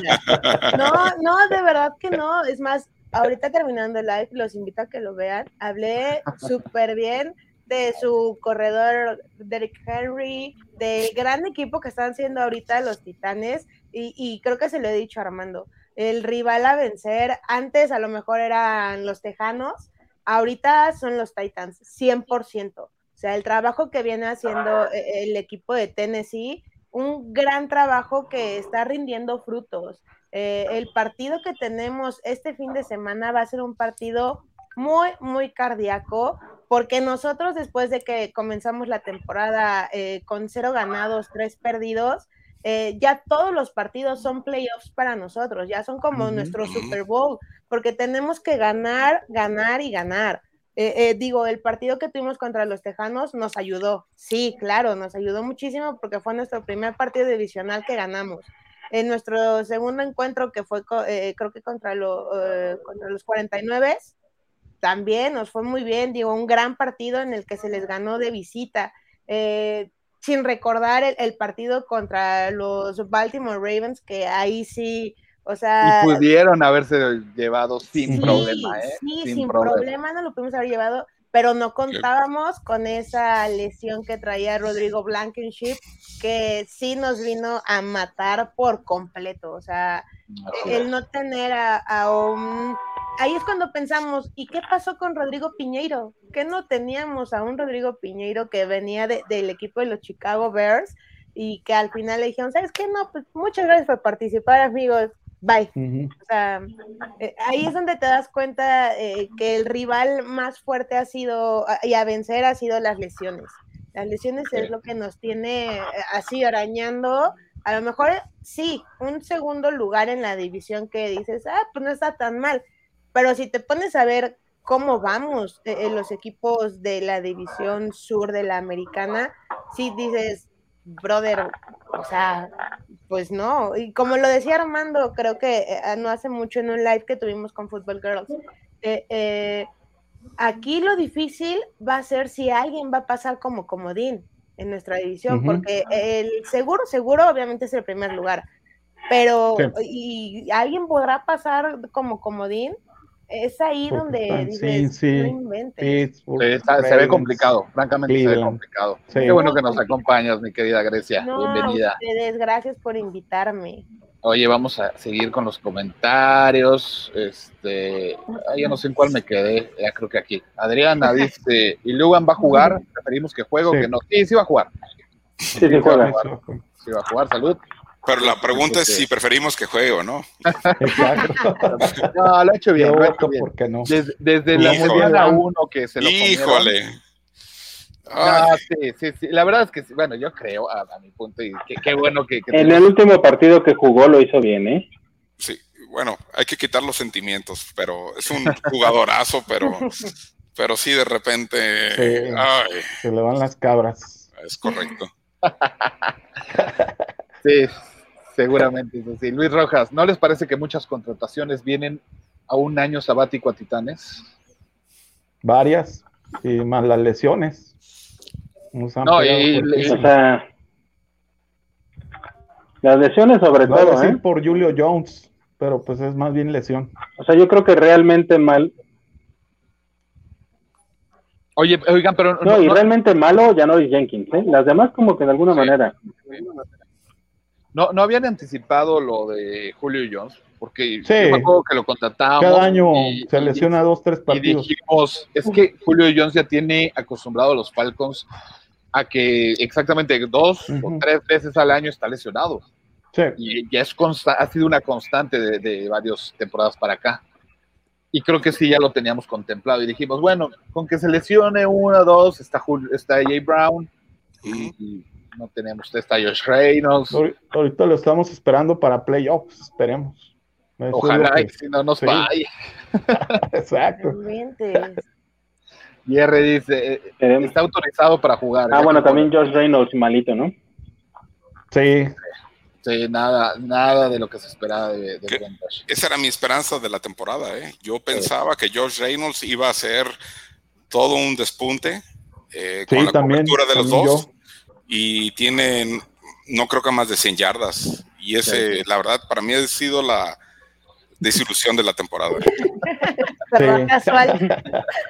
No, no, de verdad que no. Es más, ahorita terminando el live, los invito a que lo vean. Hablé súper bien de su corredor Derek Henry, del gran equipo que están siendo ahorita los Titanes, y, y creo que se lo he dicho a Armando. El rival a vencer, antes a lo mejor eran los Tejanos, ahorita son los Titans, 100%. O sea, el trabajo que viene haciendo eh, el equipo de Tennessee, un gran trabajo que está rindiendo frutos. Eh, el partido que tenemos este fin de semana va a ser un partido muy, muy cardíaco, porque nosotros después de que comenzamos la temporada eh, con cero ganados, tres perdidos, eh, ya todos los partidos son playoffs para nosotros, ya son como Ujú. nuestro Super Bowl, porque tenemos que ganar, ganar y ganar. Eh, eh, digo, el partido que tuvimos contra los Tejanos nos ayudó, sí, claro, nos ayudó muchísimo porque fue nuestro primer partido divisional que ganamos. En nuestro segundo encuentro, que fue eh, creo que contra, lo, eh, contra los 49, también nos fue muy bien, digo, un gran partido en el que se les ganó de visita. Eh, sin recordar el, el partido contra los Baltimore Ravens, que ahí sí, o sea... Y pudieron haberse llevado sin Sí, problema, ¿eh? Sí, sin, problema. no lo pudimos haber llevado, pero no contábamos con esa lesión que traía Rodrigo Blankenship, que sí nos vino a matar por completo. O sea, el no tener a, a un... Ahí es cuando pensamos, ¿y qué pasó con Rodrigo Piñeiro? Que no teníamos a un Rodrigo Piñeiro que venía de- del equipo de los Chicago Bears y que al final le dijeron, ¿sabes qué? No, pues muchas gracias por participar, amigos. Bye. O sea, eh, ahí es donde te das cuenta eh, que el rival más fuerte ha sido, y a vencer ha sido las lesiones. Las lesiones es lo que nos tiene eh, así arañando. A lo mejor sí, un segundo lugar en la división que dices, ah, pues no está tan mal. Pero si te pones a ver cómo vamos eh, en los equipos de la división sur de la americana, sí dices, brother, o sea, pues no, y como lo decía Armando, creo que eh, no hace mucho en un live que tuvimos con Football Girls, eh, eh, aquí lo difícil va a ser si alguien va a pasar como comodín en nuestra división, porque el seguro, seguro, obviamente es el primer lugar, pero Sí. y alguien podrá pasar como comodín, es ahí donde están- dices, sí, sí. no inventes. Pittsburgh, Sí, está- se ve complicado, francamente se ve complicado. Sí. Qué bueno que nos acompañas, mi querida Grecia. No, Bienvenida. ustedes, gracias por invitarme. Oye, vamos a seguir con los comentarios. Este, ay, ya no sé en cuál me quedé. Ya creo que aquí. Adriana dice, ¿y Lugan va a jugar? Preferimos que juegue o Sí. que no. Sí, sí va a jugar. Sí, sí juega. Sí va a jugar, salud. Pero la pregunta es Este- si preferimos que juegue o no. Exacto. No, lo ha hecho bien. Lo ha voto hecho bien. porque no. Desde, desde la semana uno que se lo. Híjole. Ay, sí, sí, sí. La verdad es que, sí, bueno, yo creo, a, a mi punto, y qué, qué bueno que... que En el último partido que jugó lo hizo bien, ¿eh? sí, bueno, hay que quitar los sentimientos, pero es un jugadorazo, pero, pero sí de repente, Sí. ay, Se le van las cabras. es correcto. Sí, seguramente es así. Luis Rojas, ¿no les parece que muchas contrataciones vienen a un año sabático a Titanes? Varias. Y más las lesiones. Nos han No, y-. O sea, las lesiones sobre a todo, decir ¿eh? por Julio Jones, pero pues es más bien lesión. O sea, yo creo que realmente mal, Oye, oigan, pero no, no, y no- realmente malo Janoris Jenkins, ¿eh? Las demás como que de alguna Sí. manera. No- no habían anticipado lo de Julio Jones, porque Sí. yo me acuerdo que lo contratábamos. Cada año y- se y- lesiona dos, tres Y partidos. dijimos, es que Julio Jones ya tiene acostumbrado a los Falcons a que exactamente dos o tres veces al año está lesionado. Sí. y ya es consta- ha sido una constante de, de varias temporadas para acá. Y creo que sí, ya lo teníamos contemplado. Y dijimos, bueno, con que se lesione uno, dos, está, Jul- está Jay Brown, y, y no tenemos, está Josh Reynolds. Ahori- Ahorita lo estamos esperando para playoffs, esperemos. Eso es lo Ojalá que- y si no nos sí. vaya. Exacto. Y R dice, eh, está autorizado para jugar. Ah, bueno, también Josh Reynolds malito, ¿no? Sí, Sí, nada, nada de lo que se esperaba de, de. Esa era mi esperanza de la temporada, ¿eh? Yo pensaba que Josh Reynolds iba a ser todo un despunte eh, Sí, con la también, cobertura de los también dos. Y tienen, no creo que más de 100 yardas. Y ese, Sí. la verdad, para mí ha sido la desilusión de la temporada. Perdón, Sí. casual.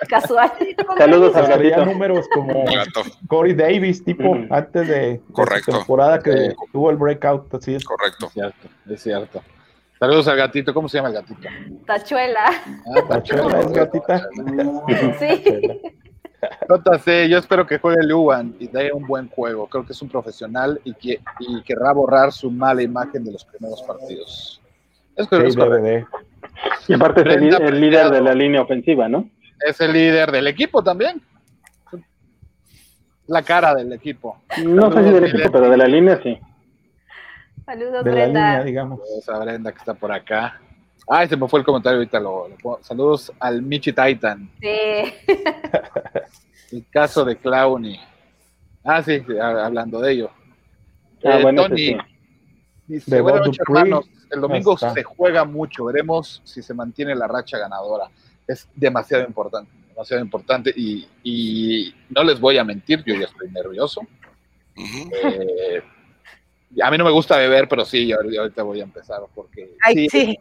Casual. Saludos al gatito. números como Gato, Corey Davis, tipo, antes de, Correcto. temporada que Sí. tuvo el breakout. Así es. correcto. Es cierto, es cierto. Saludos al gatito, ¿cómo se llama el gatito? Tachuela. Ah, Tachuela, es gatita. Sí. JC, yo espero que juegue Luan y dé un buen juego. Creo que es un profesional y, que, y querrá borrar su mala imagen de los primeros partidos. Es, Sí, es. Y aparte es el, Brenda el líder de la línea ofensiva, ¿no? Es el líder del equipo también. La cara del equipo. No sé si del equipo, pero de la línea sí. Saludos, De la línea, Brenda. digamos. Saludos a Brenda que está por acá. Ay, se me fue el comentario ahorita. Lo, lo pongo. Saludos al Michi Titan. Sí. El caso de Clowny. Ah, sí, a- hablando de ello. Ah, Eh, bueno, Tony ese sí. dice, De buenas noches, Dupree. hermanos. El domingo Está. se juega mucho. Veremos si se mantiene la racha ganadora. Es demasiado importante, demasiado importante. Y, y no les voy a mentir, yo ya estoy nervioso. Eh, a mí no me gusta beber, pero sí, ahorita voy a empezar porque Ay, sí.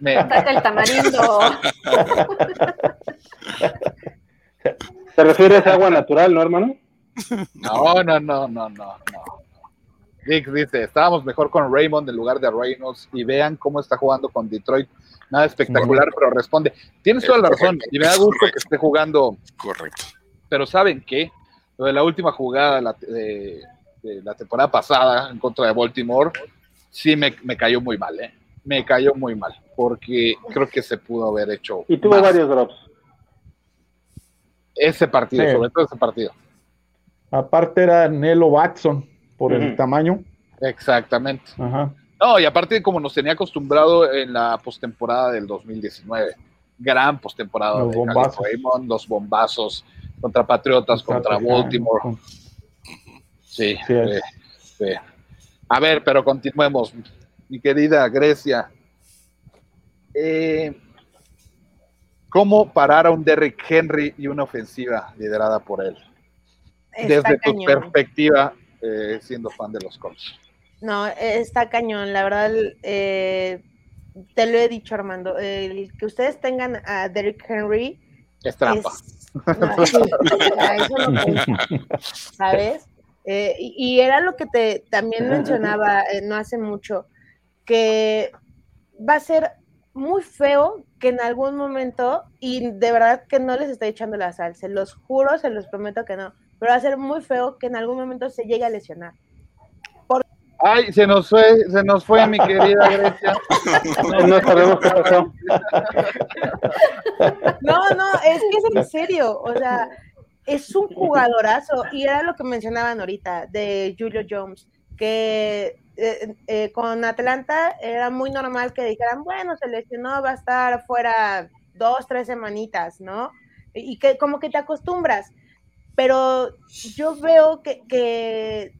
Me- Saca el tamarindo. ¿Te refieres a agua natural, no, hermano? No, no, no, no, no, no. Dick dice, estábamos mejor con Raymond en lugar de Reynolds y vean cómo está jugando con Detroit. Nada espectacular, pero responde. Tienes toda la razón y me da gusto que esté jugando, Correcto. pero ¿saben qué? Lo de la última jugada de la, de- de la temporada pasada en contra de Baltimore, sí me, me cayó muy mal, ¿eh? Me cayó muy mal, porque creo que se pudo haber hecho Y tuvo más. varios drops. ese partido, Sí. sobre todo ese partido. Aparte era Nelo Watson por el tamaño. Exactamente. Ajá. No, y aparte como nos tenía acostumbrado en la postemporada del 2019. Gran postemporada Los de bombazos. Raymond, los bombazos contra Patriotas, contra Baltimore. con- Sí, eh, sí. A ver, pero continuemos. Mi querida Grecia. Eh, ¿Cómo parar a un Derrick Henry y una ofensiva liderada por él? Está Desde tu perspectiva, eh, siendo fan de los Colts. No, está cañón, la verdad, eh, te lo he dicho Armando, el que ustedes tengan a Derrick Henry Es trampa. es- eso no ¿sabes? Eh, y, era lo que te también mencionaba no hace mucho, que va a ser muy feo que en algún momento, y de verdad que no les estoy echando la sal, se los juro, se los prometo que no, pero va a ser muy feo que en algún momento se llegue a lesionar. Ay, se nos fue, se nos fue mi querida Grecia. No, no sabemos qué pasó. No, no, es que es en serio, o sea, es un jugadorazo, y era lo que mencionaban ahorita de Julio Jones, que eh, eh, con Atlanta era muy normal que dijeran, bueno, se lesionó, va a estar fuera dos, tres semanitas, ¿no? Y que como que te acostumbras. Pero yo veo que, que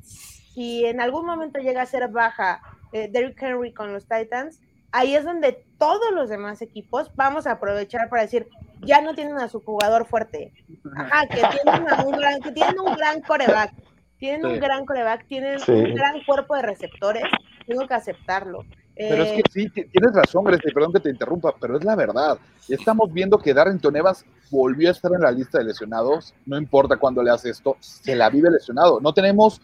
si en algún momento llega a ser baja eh, Derrick Henry con los Titans, ahí es donde todos los demás equipos vamos a aprovechar para decir, ya no tienen a su jugador fuerte. Ajá, que tienen, a un, gran, que tienen un gran coreback. Tienen un gran coreback, tienen Sí. un gran cuerpo de receptores. Tengo que aceptarlo. Pero es Eh, que sí, ti- tienes razón, Grecia, perdón que te interrumpa, pero es la verdad. Estamos viendo que Darrington Evans volvió a estar en la lista de lesionados, no importa cuándo le hace esto, se la vive lesionado. No tenemos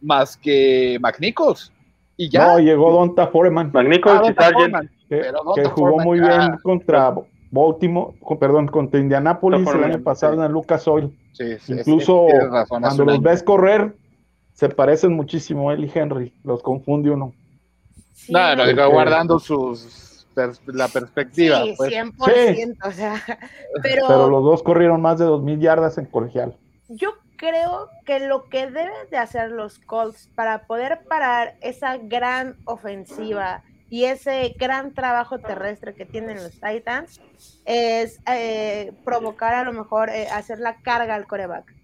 más que McNichols y ya. No, llegó Donta Foreman, Ah, McNichols y Donta Sargent. Foreman, que, pero que Donta jugó Foreman muy ya- bien contra Baltimore, con- perdón, contra Indianapolis el año pasado sí. en Lucas Oil. Sí, sí, Incluso razón, cuando los año. ves correr, se parecen muchísimo él y Henry, los confunde uno. sí, No, no, guardando sus pers- la perspectiva. sí, pues. 100%, o sea, pero, Pero los dos corrieron más de 2.000 yardas en colegial. yo creo que lo que deben de hacer los Colts para poder parar esa gran ofensiva y ese gran trabajo terrestre que tienen los Titans es eh, provocar a lo mejor eh, hacer la carga al coreback.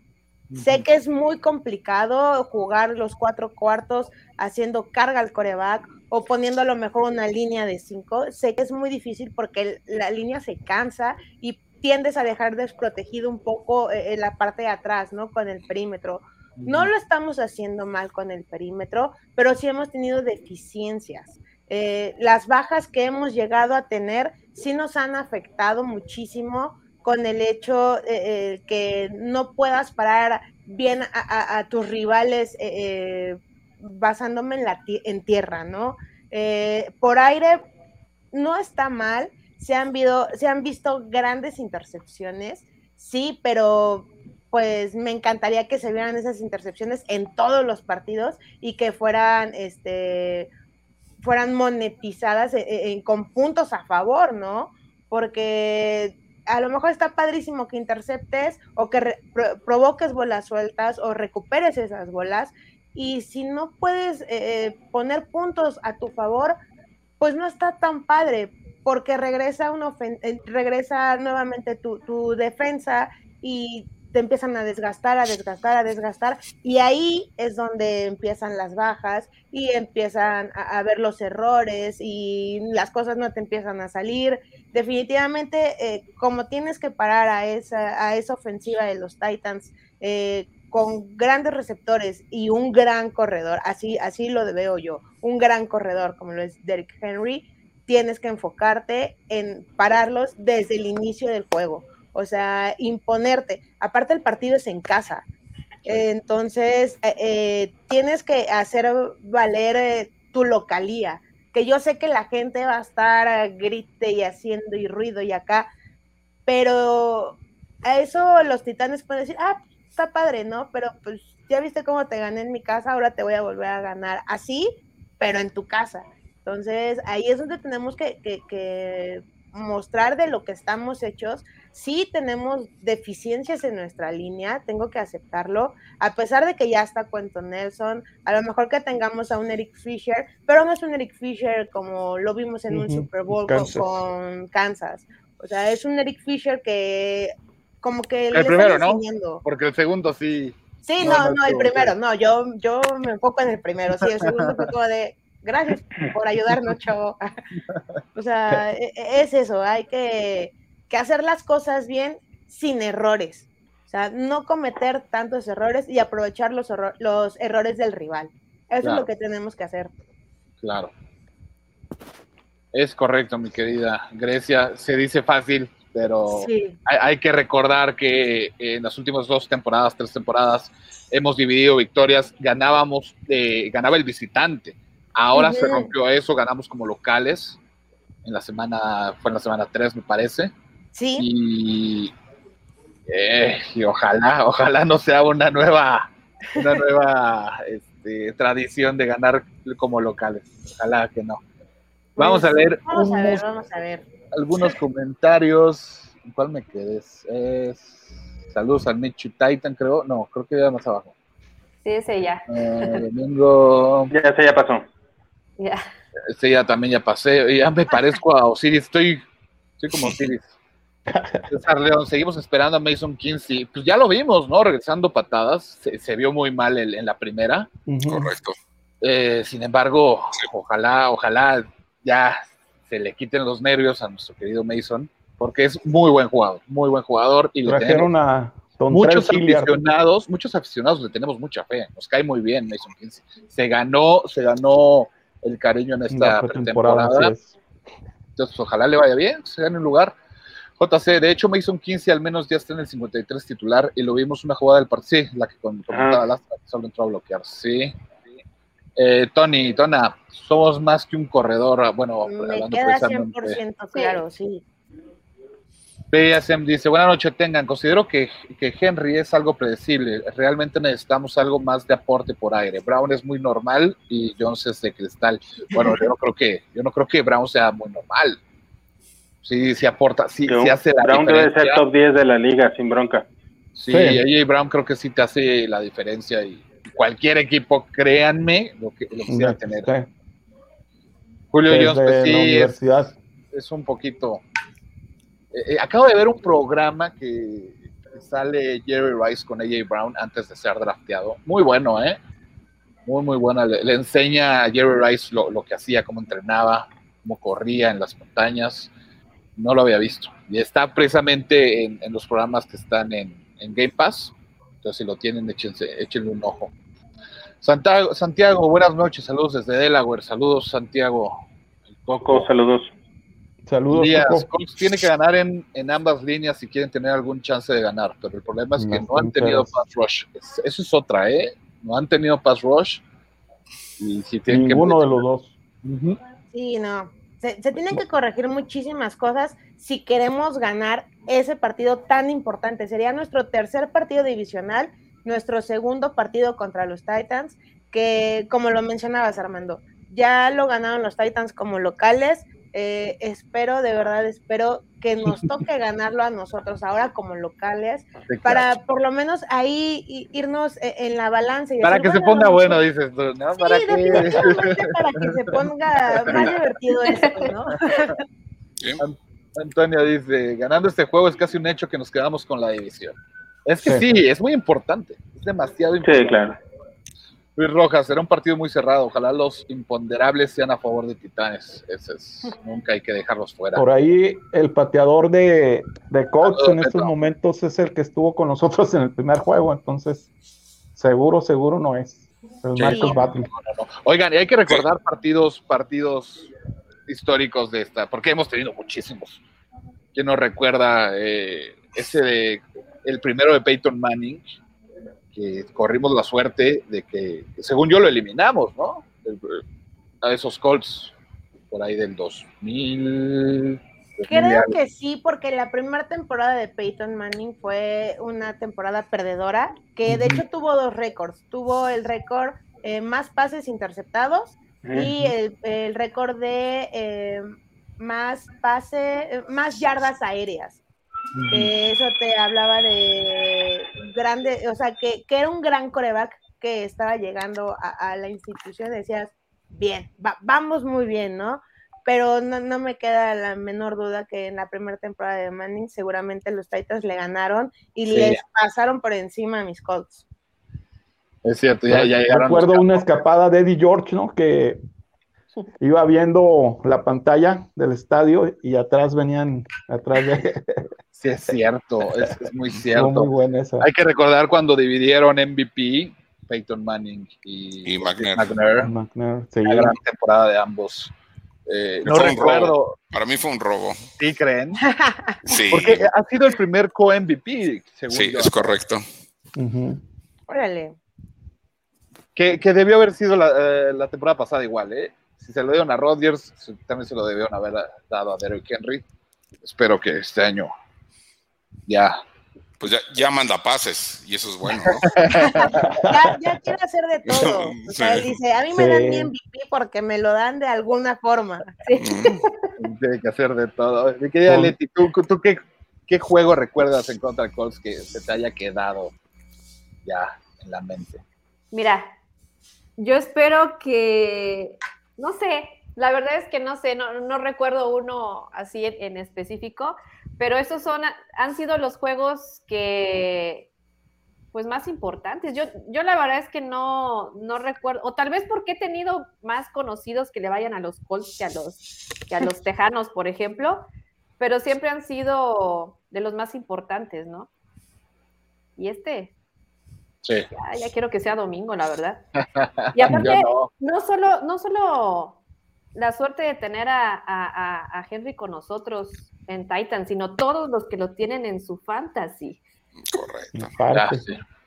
Sé que es muy complicado jugar los cuatro cuartos haciendo carga al coreback o poniendo a lo mejor una línea de cinco. Sé que es muy difícil porque la línea se cansa y tiendes a dejar desprotegido un poco eh, en la parte de atrás, ¿no? Con el perímetro. No lo estamos haciendo mal con el perímetro, pero sí hemos tenido deficiencias. Eh, las bajas que hemos llegado a tener sí nos han afectado muchísimo con el hecho eh, eh, que no puedas parar bien a, tus rivales basándome en, la en tierra, ¿no? Por aire no está mal, se han, se han visto grandes intercepciones, sí, pero pues me encantaría que se vieran esas intercepciones en todos los partidos y que fueran, este, fueran monetizadas eh, eh, con puntos a favor, ¿no? Porque a lo mejor está padrísimo que interceptes o que provoques bolas sueltas o recuperes esas bolas. Y si no puedes eh, poner puntos a tu favor, pues no está tan padre, porque regresa, regresa nuevamente tu, tu defensa y te empiezan a desgastar, a desgastar, a desgastar, y ahí es donde empiezan las bajas y empiezan a, a ver los errores y las cosas no te empiezan a salir. Definitivamente, eh, como tienes que parar a esa, a esa ofensiva de los Titans eh, con grandes receptores y un gran corredor, así, así lo veo yo, un gran corredor como lo es Derrick Henry, tienes que enfocarte en pararlos desde el inicio del juego. O sea, imponerte. Aparte el partido es en casa. Entonces, eh, eh, tienes que hacer valer eh, tu localía. Que yo sé que la gente va a estar grite y haciendo y ruido y acá, pero a eso los titanes pueden decir, ah, está padre, ¿no? Pero pues ya viste cómo te gané en mi casa, ahora te voy a volver a ganar así, pero en tu casa. Entonces, ahí es donde tenemos que, que, que mostrar de lo que estamos hechos. Sí tenemos deficiencias en nuestra línea, tengo que aceptarlo, a pesar de que ya está Cuento Nelson, a lo mejor que tengamos a un Eric Fisher, pero no es un Eric Fisher como lo vimos en un Super Bowl con- Kansas. con Kansas. O sea, es un Eric Fisher que como que El le primero, ¿no? enseñando. Porque el segundo sí. Sí, No, no, el primero, no, yo, yo me enfoco en el primero, sí, el segundo fue como de, gracias por ayudarnos, chavo. o sea, e- e- es eso, hay que, que hacer las cosas bien sin errores, o sea, no cometer tantos errores y aprovechar los, los errores del rival. Eso Claro. es lo que tenemos que hacer. Claro. Es correcto, mi querida Grecia. Se dice fácil, pero Sí, hay, hay que recordar que en las últimas dos temporadas, tres temporadas, hemos dividido victorias. Ganábamos, eh, ganaba el visitante. Ahora se rompió eso, ganamos como locales. En la semana, fue en la semana 3, me parece. Sí, Y, eh, y ojalá, ojalá no sea una nueva, una nueva este, tradición de ganar como locales. Ojalá que no. Vamos a leer Pues, vamos a ver, vamos a ver. algunos comentarios. ¿En cuál me quedé? Es, saludos al Michu Titan, creo. No, creo que ya más abajo. Sí, ese ya. Eh, domingo. Ya se ya pasó. ya. Este ya también ya pasé. Ya me parezco a Osiris. Estoy, estoy como Osiris. César León, seguimos esperando a Mason Kinsey. Pues ya lo vimos, ¿no? Regresando patadas. Se, se vio muy mal el- en la primera. Correcto. Eh, sin embargo, ojalá, ojalá ya se le quiten los nervios a nuestro querido Mason, porque es muy buen jugador, muy buen jugador y le tenemos Trajeron a Don muchos aficionados, muchos aficionados le tenemos mucha fe, nos cae muy bien Mason Kinsey. Se ganó, se ganó el cariño en esta es. Entonces, ojalá le vaya bien, se gane un lugar. JC, de hecho, Mason 15 al menos ya está en el 53 titular y lo vimos una jugada del partido, sí, la que con- comentaba Ah. Lastra, que solo entró a bloquear, sí. Eh, Tony, Tona, somos más que un corredor, bueno, Me hablando queda precisamente. 100% claro, sí. PSM dice, buenas noches tengan, considero que, que Henry es algo predecible, realmente necesitamos algo más de aporte por aire. Brown es muy normal y Jones es de cristal. Bueno, yo no creo que, yo no creo que Brown sea muy normal. Sí, sí aporta, sí, sí hace la Brown debe ser top 10 de la liga, sin bronca. Sí, Sí. AJ Brown creo que sí te hace la diferencia y cualquier equipo, créanme, lo que lo quisiera tener. Sí, Julio desde Jones, pues sí, es, universidad. es un poquito. eh, eh, acabo de ver un programa que que sale Jerry Rice con AJ Brown antes de ser drafteado. Muy bueno, ¿eh? Muy, muy buena. Le, le enseña a Jerry Rice lo, lo que hacía, cómo entrenaba, cómo corría en las montañas. No lo había visto. Y está precisamente en, en los programas que están en, en Game Pass. Entonces, si lo tienen, échense, échenle un ojo. Santiago, Santiago, buenas noches. Saludos desde Delaware. Saludos, Santiago. El Coco. Coco, saludos. Saludos, Díaz, Coco. Colts tiene que ganar en, en ambas líneas si quieren tener algún chance de ganar, pero el problema es que No, no han tenido pass rush. Es- Eso es otra, ¿eh? No han tenido pass rush. Y si tienen Ninguno que... de los dos. Sí, no. Se, se tienen que corregir muchísimas cosas si queremos ganar ese partido tan importante. Sería nuestro tercer partido divisional, nuestro segundo partido contra los Titans, que como lo mencionabas, Armando, ya lo ganaron los Titans como locales. Eh, espero, de verdad, espero que nos toque ganarlo a nosotros ahora como locales, Sí, claro. para por lo menos ahí irnos eh, en la balanza. y Para decir, que se ponga bueno, dices tú, ¿no? Sí, Para que... definitivamente para que se ponga más divertido esto, ¿no? Antonio dice, ganando este juego es casi un hecho que nos quedamos con la división. Es que sí, Sí. es muy importante. Es demasiado importante. Sí, claro. Luis Rojas, será un partido muy cerrado. Ojalá los imponderables sean a favor de Titanes. Ese es, nunca hay que dejarlos fuera. Por ahí el pateador de, de Colts Saludos, en estos momentos es el que estuvo con nosotros en el primer juego, entonces seguro, seguro no es. El Sí. Marcus Batley. Oigan, y hay que recordar partidos, partidos históricos de esta, porque hemos tenido muchísimos. ¿Quién no recuerda eh, ese de el primero de Peyton Manning? Que corrimos la suerte de que, según yo, lo eliminamos, ¿no? A esos Colts por ahí del 2000. 2000 Creo que sí, porque la primera temporada de Peyton Manning fue una temporada perdedora, que de hecho tuvo dos récords. Tuvo el récord eh, más pases interceptados y el, el récord de eh, más pase, más yardas aéreas. Que eso te hablaba de grande, o sea, que, que era un gran coreback que estaba llegando a, a la institución. Decías, bien, va- vamos muy bien, ¿no? Pero no, no me queda la menor duda que en la primera temporada de Manning seguramente los Titans le ganaron y Sí. les pasaron por encima a mis Colts. Es cierto, ya, ya llegaron. Recuerdo una escapada de Eddie George, ¿no? Que iba viendo la pantalla del estadio y atrás venían, atrás de... Sí, es cierto, es, es muy cierto. muy buena esa. Hay que recordar cuando dividieron MVP, Peyton Manning y, Y McNair. McNair. McNair, sí. Una gran temporada de ambos. Eh, no Fue un recuerdo, Para mí fue un robo. ¿sí creen? Sí, Porque ha sido el primer co-MVP, según sí, yo. es correcto. Ujú. Órale. Que, que debió haber sido la, eh, la temporada pasada igual, ¿eh? Si se lo dieron a Rodgers, también se lo debieron haber dado a Derrick Henry. Espero que este año ya. Pues ya, ya manda pases y eso es bueno, ¿no? Ya, ya quiere hacer de todo. O sea, Sí. dice, a mí me Sí. dan mi MVP porque me lo dan de alguna forma. Tiene que hacer de todo. Mi querida Leti, ¿tú, tú qué, qué juego recuerdas en contra Colts que se te haya quedado ya en la mente? Mira, yo espero que, no sé, la verdad es que no sé, no, no recuerdo uno así en, en específico, pero esos son, han sido los juegos que, pues más importantes. Yo, yo la verdad es que no, no recuerdo, o tal vez porque he tenido más conocidos que le vayan a los Colts que a los, que a los Tejanos, por ejemplo, pero siempre han sido de los más importantes, ¿no? Y este, Sí. ya, ya quiero que sea domingo, la verdad. Y aparte, no. no solo, no solo la suerte de tener a- a- a Henry con nosotros en Titan, sino todos los que lo tienen en su fantasy, Correcto.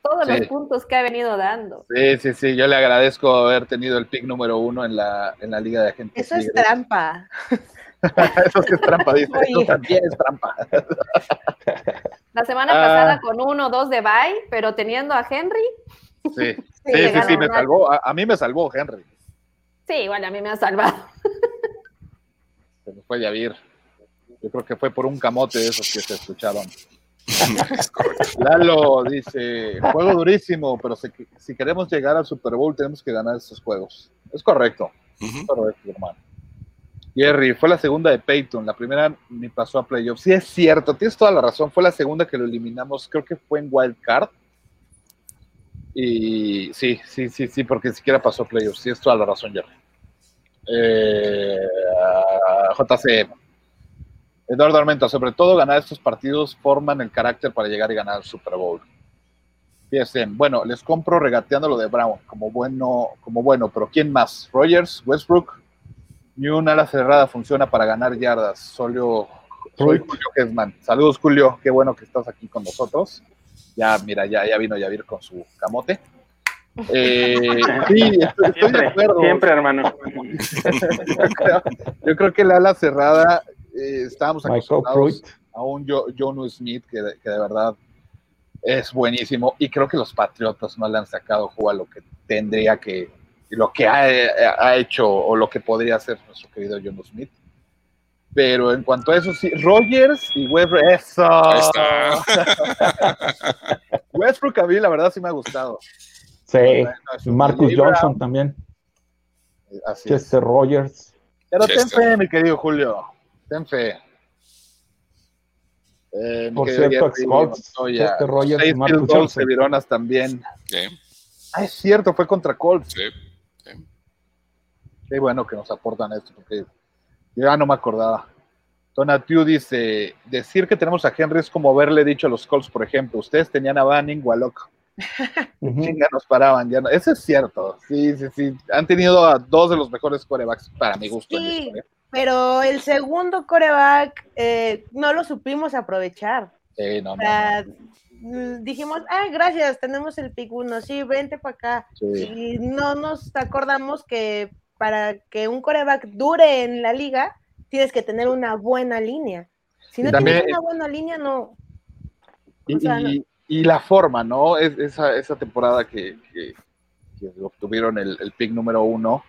Todos Sí. los puntos que ha venido dando. Sí, sí, sí, yo le agradezco haber tenido el pick número uno en la, en la Liga de Agentes Eso es trampa. Eso sí es trampa, dice. Eso también es trampa. La semana Ah. pasada con uno o dos de bye, pero teniendo a Henry, Sí, sí, Sí, sí, me salvó. A, a mí me salvó Henry. sí, igual a mí me ha salvado. Se me fue Yavir. Yo creo que fue por un camote de esos que se escucharon. Es correcto. Lalo dice, juego durísimo, pero si, si queremos llegar al Super Bowl tenemos que ganar estos juegos. Es correcto, es hermano. Jerry, fue la segunda de Peyton, la primera ni pasó a playoffs. Sí, es cierto, tienes toda la razón, fue la segunda que lo eliminamos, creo que fue en Wild Card. Y sí, sí, sí, sí, porque ni siquiera pasó a playoffs. Tienes toda la razón, Jerry. Eh, JC, Eduardo Armenta, sobre todo ganar estos partidos forman el carácter para llegar y ganar el Super Bowl. Fíjense, bueno, les compro regateando lo de Brown como bueno, como bueno, pero ¿quién más? Rogers, Westbrook, ni una ala cerrada funciona para ganar yardas. Solo soy. Julio Gesman. Saludos, Julio, qué bueno que estás aquí con nosotros. Ya, mira, ya, ya vino Yavir con su camote. Eh, sí, estoy, de acuerdo. siempre, hermano. yo, creo, yo creo que la ala cerrada eh, estábamos acostumbrados a un Jo- Jonu Smith que, de- que de verdad es buenísimo y creo que los Patriotas no le han sacado jugo a lo que tendría que, lo que ha, ha hecho o lo que podría hacer nuestro querido Jonu Smith. Pero en cuanto a eso, sí, Rogers y Westbrook, eso. Westbrook a mí la verdad sí me ha gustado. Sí. Bueno, eso. Marcus Johnson también. Así es. Chester Rogers. Pero ten fe, mi querido Julio. Ten fe. Eh, Por cierto. Chester Rogers y Seis Marcus Johnson. de Vironas también. Sí, Ah, es cierto, fue contra Colts. sí. Qué bueno que nos aportan esto, porque yo ya no me acordaba. Tonatiu dice, decir que tenemos a Henry es como haberle dicho a los Colts, por ejemplo, ustedes tenían a Banning o a Locke. Chinga, nos paraban. Ya no. Eso es cierto. Sí, sí, sí. Han tenido a dos de los mejores quarterbacks para mi gusto. en la Sí. historia. Pero el segundo coreback eh, no lo supimos aprovechar. Sí, no, O no, sea, mm, dijimos, ah, gracias, tenemos el pick uno, sí, vente para acá. Sí. Y no nos acordamos que para que un coreback dure en la liga, tienes que tener una buena línea. Si no También- tienes una buena línea, no. Y, O sea, no- y- y la forma, ¿no? Es, esa, esa temporada que, que- que obtuvieron el, el pick número uno,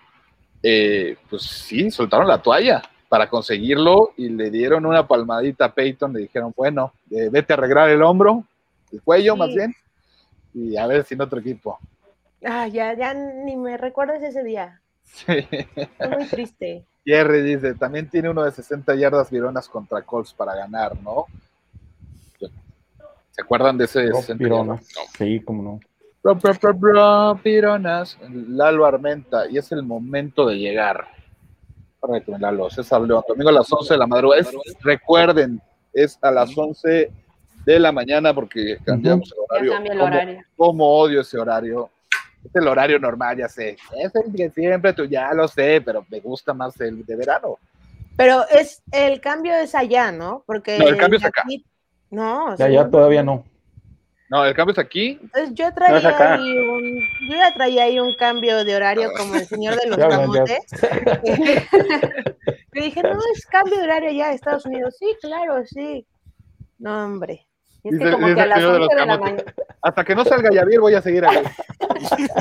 eh, pues sí, soltaron la toalla para conseguirlo y le dieron una palmadita a Peyton, le dijeron, bueno, eh, vete a arreglar el hombro, el cuello Sí. más bien, y a ver si en otro equipo. Ah, ya, ya ni me recuerdas ese día. Sí. Fue muy triste. Jerry dice, también tiene uno de 60 yardas Vironas contra Colts para ganar, ¿no? ¿Se acuerdan de ese Rob 60 Pironas. yardas? Sí, cómo no. Bro, bro, bro, bro, Pironas, Lalo Armenta, y es el momento de llegar. Correcto, Lalo, César León, domingo a las 11 de la madrugada. Es- recuerden, es a las 11 de la mañana porque cambiamos el Ya horario. cambia el ¿Cómo- horario. cómo odio ese horario? Es el horario normal, ya sé. Es el que siempre, tú ya lo sé, pero me gusta más el de verano. Pero es el cambio es allá, ¿no? Porque No, el cambio es acá. aquí- No, Ya, ya todavía no. No, el cambio es aquí. Entonces yo No es traía ahí un, yo ya traía ahí un cambio de horario como el señor de los camotes. Le dije, no, es cambio de horario ya de Estados Unidos. Sí, claro, sí. No, hombre. Es que Dice- como dice que a las señor de los 11 de la mañana. Hasta que no salga Javier voy a seguir ahí.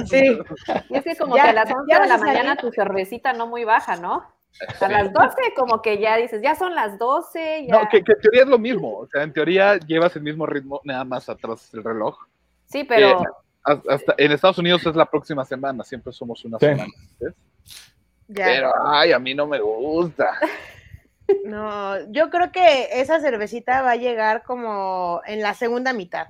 Sí. Es que como Ya- que a las 11 ya de la mañana tu cervecita no muy baja, ¿no? A las 12 como que ya dices, ya son las 12, ya. No, que, que en teoría es lo mismo. O sea, en teoría llevas el mismo ritmo, nada más atrás del reloj. Sí, pero Has- Hasta, en Estados Unidos es la próxima semana, siempre somos una Sí. semana. Pero, ay, a mí no me gusta. No, yo creo que esa cervecita va a llegar como en la segunda mitad.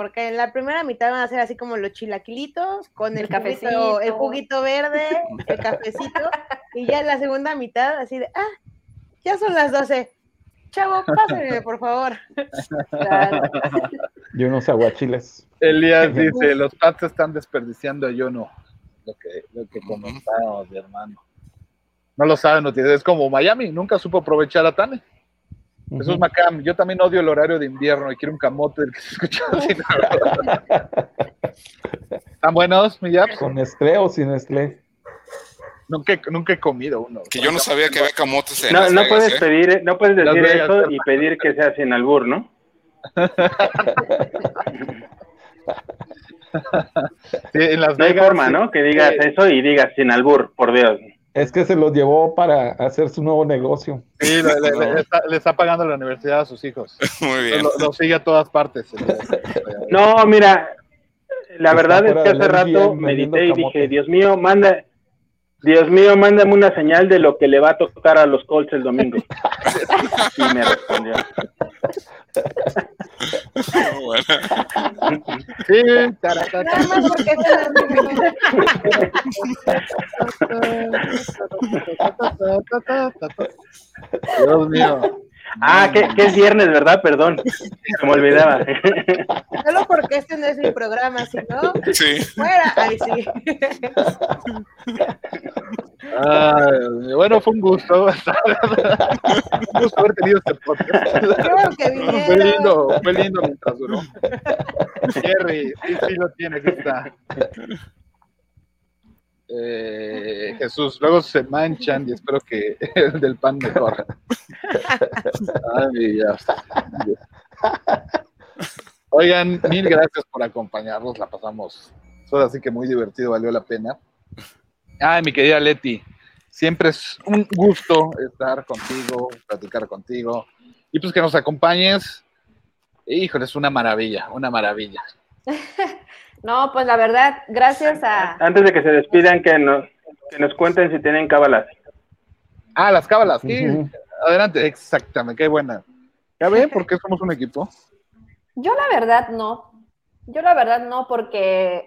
Porque en la primera mitad van a ser así como los chilaquilitos, con el El cafecito, cafecito. el juguito verde, el cafecito, y ya en la segunda mitad así de, ah, ya son las 12. Chavo, pásenme, por favor. claro, Y unos aguachiles. Elías dice, los Pats están desperdiciando a yo no. Lo que, lo que comentábamos, mi hermano. No lo saben, es como Miami, nunca supo aprovechar a Tane. Jesús Ujú. Macam, yo también odio el horario de invierno y quiero un camote del que se escucha así. ¿Están buenos, mi Japs? ¿Con Nestlé o sin Nestlé? Nunca, he- nunca he comido uno. Que yo no sabía que había camotes en No, Las no Vegas, puedes ¿eh? pedir, no puedes decir eso y pedir que sea sin albur, ¿no? Sí, en Las No hay forma, sí. ¿no? Que digas Sí. eso y digas sin albur, por Dios. Es que se los llevó para hacer su nuevo negocio. Sí, le, le- le está, le está pagando la universidad a sus hijos. Muy bien. Lo, lo sigue a todas partes. No, mira, la Está verdad es que hace rato medité y dije, Dios mío, manda, Dios mío, mándame una señal de lo que le va a tocar a los Colts el domingo. Y me respondió. Bueno, Sí, taratata. Nada más porque Dios mío. Ah, que, que es viernes, ¿verdad? Perdón, se me olvidaba. solo porque este no es mi programa, si no, sí. fuera. Ay, sí. Ay, bueno, fue un gusto. un gusto haber tenido este podcast. Creo que Fue lindo, fue lindo mientras duró. Jerry, sí, sí lo tiene, aquí está. Eh, Jesús, luego se manchan y espero que el del pan mejor. Ay, mi Dios. Oigan, mil gracias por acompañarnos, la pasamos. Ahora sí que muy divertido, valió la pena. Ay, mi querida Leti, siempre es un gusto estar contigo, platicar contigo y pues que nos acompañes. Híjole, es una maravilla, una maravilla. no, pues la verdad, gracias a... Antes de que se despidan, que nos, que nos cuenten si tienen cábalas. Ah, las cábalas, sí. Adelante, exactamente, qué buena. ¿Ya ven por qué somos un equipo? Yo la verdad no. Yo la verdad no, porque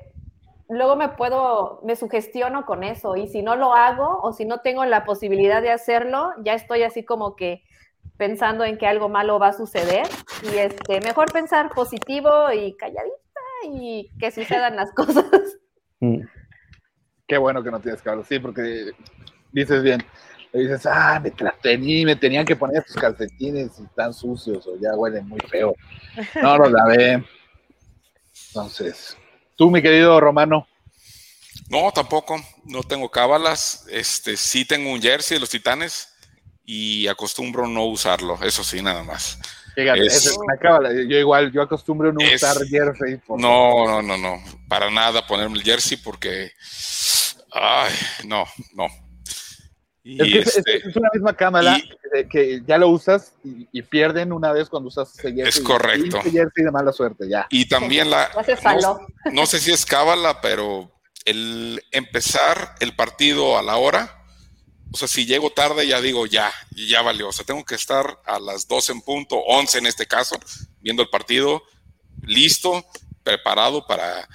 luego me puedo, me sugestiono con eso y si no lo hago o si no tengo la posibilidad de hacerlo, ya estoy así como que pensando en que algo malo va a suceder y este, mejor pensar positivo y calladita y que sucedan las cosas. Mm. Qué bueno que no tienes cábalas, sí, porque dices bien. Le dices, ah, me tení- me tenían que poner estos calcetines y están sucios o ya huelen muy feo. No los lavé. Entonces, tú, mi querido Romano, No, tampoco. No tengo cábalas. Este, sí tengo un jersey de los Titanes y acostumbro no usarlo. Eso sí, nada más. Fíjate, Es- es una cábala. Yo igual, yo acostumbro no Es- usar jersey. por- No, no, no, no. Para nada ponerme el jersey porque. Ay, no, no. Y Es, que es- este, es- es una misma cámara y- que, ya lo usas y, y pierden una vez cuando usas ese jersey. Es correcto. Pinche jersey de mala suerte, ya. y también la. No- no sé si es cábala, pero el empezar el partido a la hora, o sea, si llego tarde ya digo ya, y ya valió. O sea, tengo que estar a las 12 en punto, 11 en este caso, viendo el partido, listo, preparado para,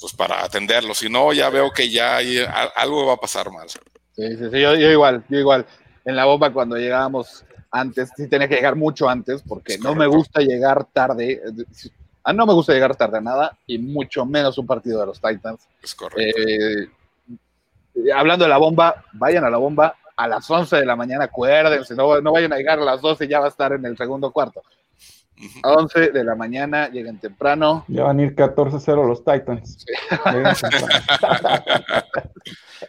pues, para atenderlo. Si no, ya veo que ya hay- a- algo va a pasar mal. Sí, sí, sí, yo, yo igual, yo igual. En la bomba cuando llegábamos antes, sí tenía que llegar mucho antes, porque no me gusta llegar tarde. A no me gusta llegar tarde a nada, y mucho menos un partido de los Titans. Es correcto. Eh, hablando de la bomba, vayan a la bomba a las 11 de la mañana, acuérdense, no, no vayan a llegar a las 12 y ya va a estar en el segundo cuarto. A 11 de la mañana, lleguen temprano. Ya van a ir 14-0 los Titans.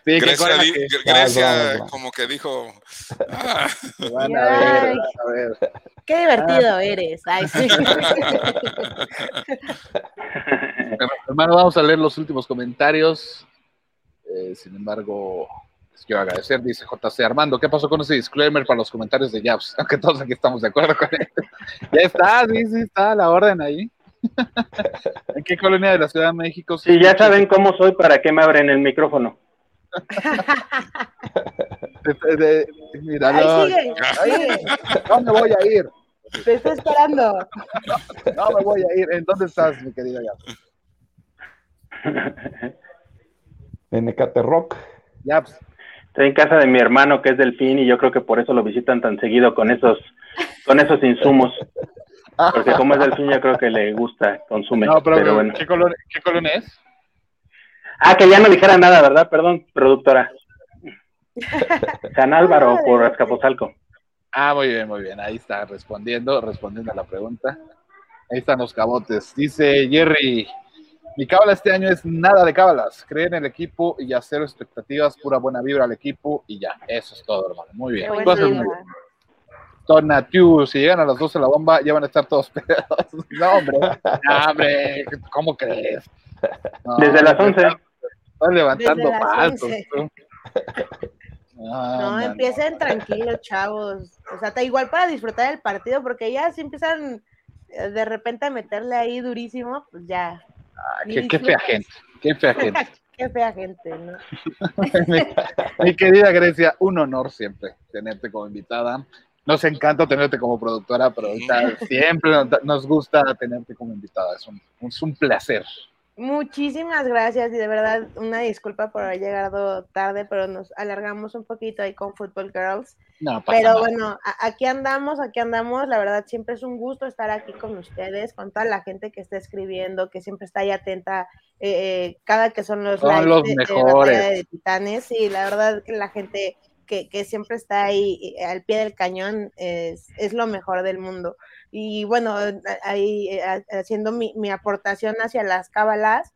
Sí, Grecia, corran, di- que Grecia Vamos, vamos. como que dijo, ah, van a ver, van a ver. Qué divertido eres. Ay, sí. Hermano, vamos a leer los últimos comentarios. Eh, sin embargo, les quiero agradecer, dice JC Armando. ¿Qué pasó con ese disclaimer para los comentarios de Jabs? Aunque todos aquí estamos de acuerdo con él. ya está, sí, sí, está la orden ahí. ¿En qué colonia de la Ciudad de México? se Si ya escucha- saben cómo soy, ¿para qué me abren el micrófono? de- de- míralo. Ahí sigue. No me voy a ir, Te estoy esperando. no me voy a ir. ¿En dónde estás, mi querida Jabs? En Ecate Rock. Jabs, Estoy en casa de mi hermano que es delfín y yo creo que por eso lo visitan tan seguido con esos, con esos insumos. Porque como es delfín, yo creo que le gusta, consume. no, pero, pero bueno. ¿qué, colonia, ¿qué colonia es? Ah, que ya no dijera nada, ¿verdad? Perdón, productora. San Álvaro por Azcapotzalco. Ah, muy bien, muy bien. Ahí está respondiendo, respondiendo a la pregunta. Ahí están los cabotes. Dice Jerry, mi cábala este año es nada de cábalas. Creer en el equipo y hacer expectativas, pura buena vibra al equipo y ya. Eso es todo, hermano. Muy bien. Muy bien. Tonatiu, si llegan a las 12 de la bomba, ya van a estar todos pegados. No, hombre. No, hombre. ¿Cómo crees? No, Desde las 11. Estás levantando Desde las falsos. 11. tú. No, empiecen tranquilos, chavos. O sea, está igual para disfrutar el partido, porque ya si empiezan eh, de repente a meterle ahí durísimo, pues ya. Ah, qué, qué fea gente. Qué fea gente. Qué fea gente, ¿no? mi, mi querida Grecia, un honor siempre tenerte como invitada. Nos encanta tenerte como productora, pero ahorita siempre nos, nos gusta tenerte como invitada. Es un, es un placer. Muchísimas gracias y de verdad una disculpa por haber llegado tarde, pero nos alargamos un poquito ahí con Football Girls. No, Pero nada. bueno, aquí andamos, aquí andamos. La verdad, siempre es un gusto estar aquí con ustedes, con toda la gente que está escribiendo, que siempre está ahí atenta eh, eh, cada que son los Son lives los de- mejores. De Titanes. Y la verdad que la gente que, que siempre está ahí eh, al pie del cañón es, es lo mejor del mundo. Y bueno, a- ahí eh, ha- haciendo mi, mi aportación hacia las cábalas,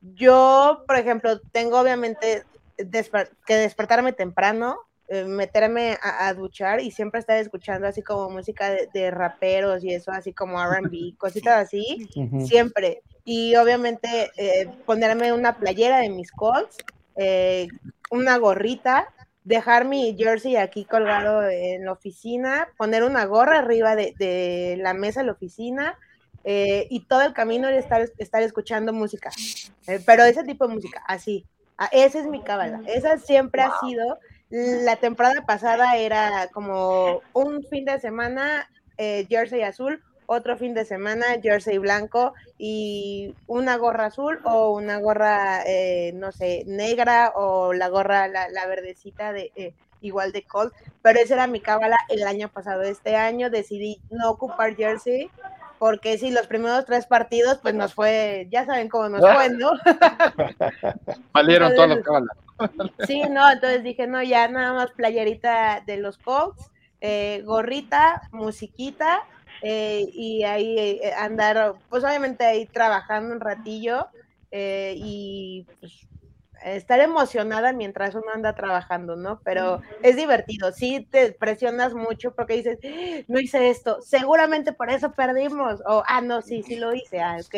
yo, por ejemplo, tengo obviamente desper- que despertarme temprano, eh, meterme a, a duchar y siempre estar escuchando así como música de, de raperos y eso, así como RB, cositas así, siempre. Y obviamente eh, ponerme una playera de mis Colts, eh, una gorrita, dejar mi jersey aquí colgado en la oficina, poner una gorra arriba de, de la mesa de la oficina eh, y todo el camino estar, estar escuchando música. Eh, pero ese tipo de música, así. Ah, esa es mi cábala. Esa siempre ha sido. La temporada pasada era como un fin de semana eh, jersey azul, otro fin de semana jersey blanco y una gorra azul o una gorra, eh, no sé, negra o la gorra, la, la verdecita de eh, igual de Colt. Pero esa era mi cábala el año pasado. Este año decidí no ocupar jersey porque si los primeros tres partidos, pues nos fue, ya saben cómo nos fue, ¿no? Valieron todas las cábalas. Sí, no, entonces dije, no, ya nada más playerita de los Colts, eh, gorrita, musiquita, eh, y ahí eh, andar, pues obviamente ahí trabajando un ratillo eh, y pues, estar emocionada mientras uno anda trabajando, ¿no? Pero es divertido, sí te presionas mucho porque dices, "Ah, no hice esto, seguramente por eso perdimos, o, ah, no, sí, sí lo hice, ah, ok.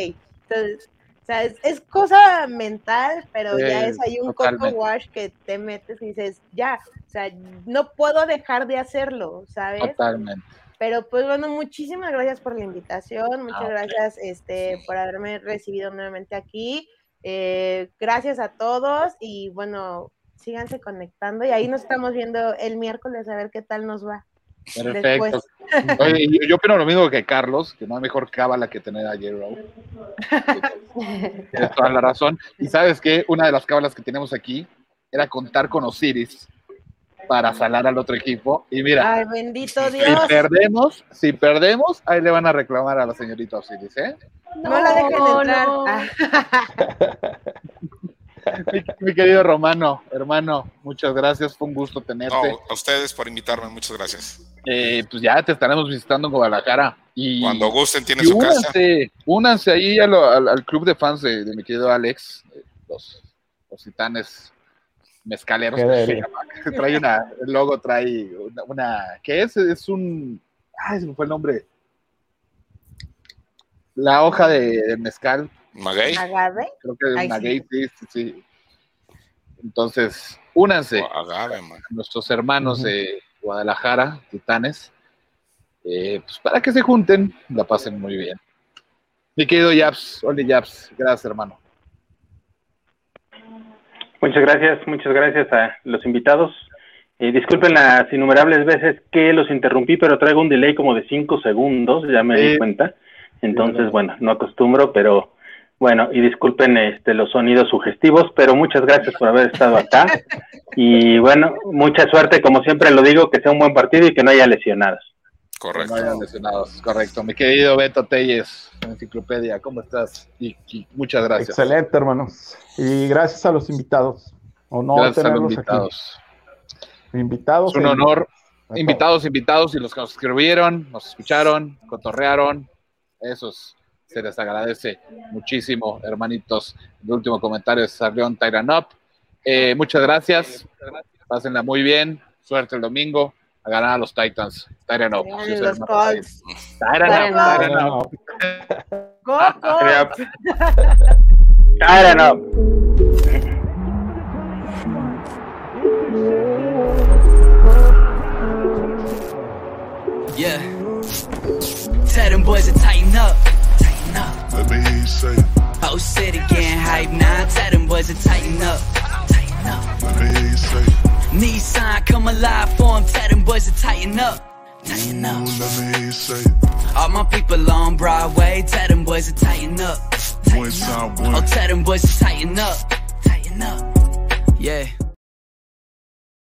Entonces, o sea, es, es cosa mental, pero ya es ahí un totalmente. coco wash que te metes y dices, ya, o sea, no puedo dejar de hacerlo, ¿sabes? Totalmente. Pero pues bueno, muchísimas gracias por la invitación, muchas Ah, ok. gracias este, por haberme recibido nuevamente aquí. Eh, gracias a todos y bueno, síganse conectando y ahí nos estamos viendo el miércoles a ver qué tal nos va. Perfecto. Después. Oye, yo, yo opino lo mismo que Carlos, que no hay mejor cábala que tener a J-Row. Tienes toda la razón. Y sabes que una de las cábalas que tenemos aquí era contar con Osiris para salar al otro equipo. Y mira, Ay, bendito si perdemos, si perdemos, ahí le van a reclamar a la señorita Osiris, ¿eh? No la dejen No, entrar. no. Ah, Mi, mi querido Romano, hermano, muchas gracias, fue un gusto tenerte. No, a ustedes por invitarme, muchas gracias. eh, pues ya te estaremos visitando en Guadalajara. Y, Cuando gusten, tiene y su casa. únanse, únanse ahí a lo- al, al club de fans de, de mi querido Alex, eh, los, los titanes mezcaleros. Trae una, el logo trae una, una- ¿qué es? Es un, ay, se me fue el nombre. La hoja de, de mezcal, Maguey. Agave. creo que es una sí. sí, sí, sí. Entonces, únanse o agave, man. nuestros hermanos de Guadalajara, Titanes, eh, pues para que se junten, la pasen muy bien. Mi querido Yaps, Oli Yaps, gracias hermano. Muchas gracias, muchas gracias a los invitados. Eh, disculpen las innumerables veces que los interrumpí, pero traigo un delay como de cinco segundos, ya me Sí. di cuenta. Entonces, Sí. bueno, no acostumbro, pero bueno, y disculpen este, los sonidos sugestivos, pero muchas gracias por haber estado acá. Y bueno, mucha suerte, como siempre lo digo, que sea un buen partido y que no haya lesionados. Correcto. No hayan lesionados, correcto. Mi querido Beto Telles, enciclopedia, ¿cómo estás? Y, y muchas gracias. Excelente, hermanos. Y gracias a los invitados. Honor Gracias a los invitados. aquí. Invitados. Es un honor. Invitados, invitados y los que nos escribieron, nos escucharon, cotorrearon. Esos se les agradece muchísimo, hermanitos. El último comentario es Sarleón Tyran Up. Eh, muchas gracias. Pásenla muy bien. Suerte el domingo. A ganar a los Titans. Tyran Up. Vean Sí, los sí, Colts. Tyran Up, Tyran Up. Tyran Up. todos. Go, go. I don't know. Yeah. Tell them boys to tighten up. Tighten up. Let me hear you say it. Oh, shit again, hype now. Tell them boys to tighten up. Tighten up. Let me hear you say it. Nissan come alive for 'em. Tell them boys to tighten up. Tighten Ooh, up. let me say it. All my people on Broadway. Tell them boys to tighten up. Tighten up. side, one. Oh, tell them boys to tighten up. Tighten up. Yeah.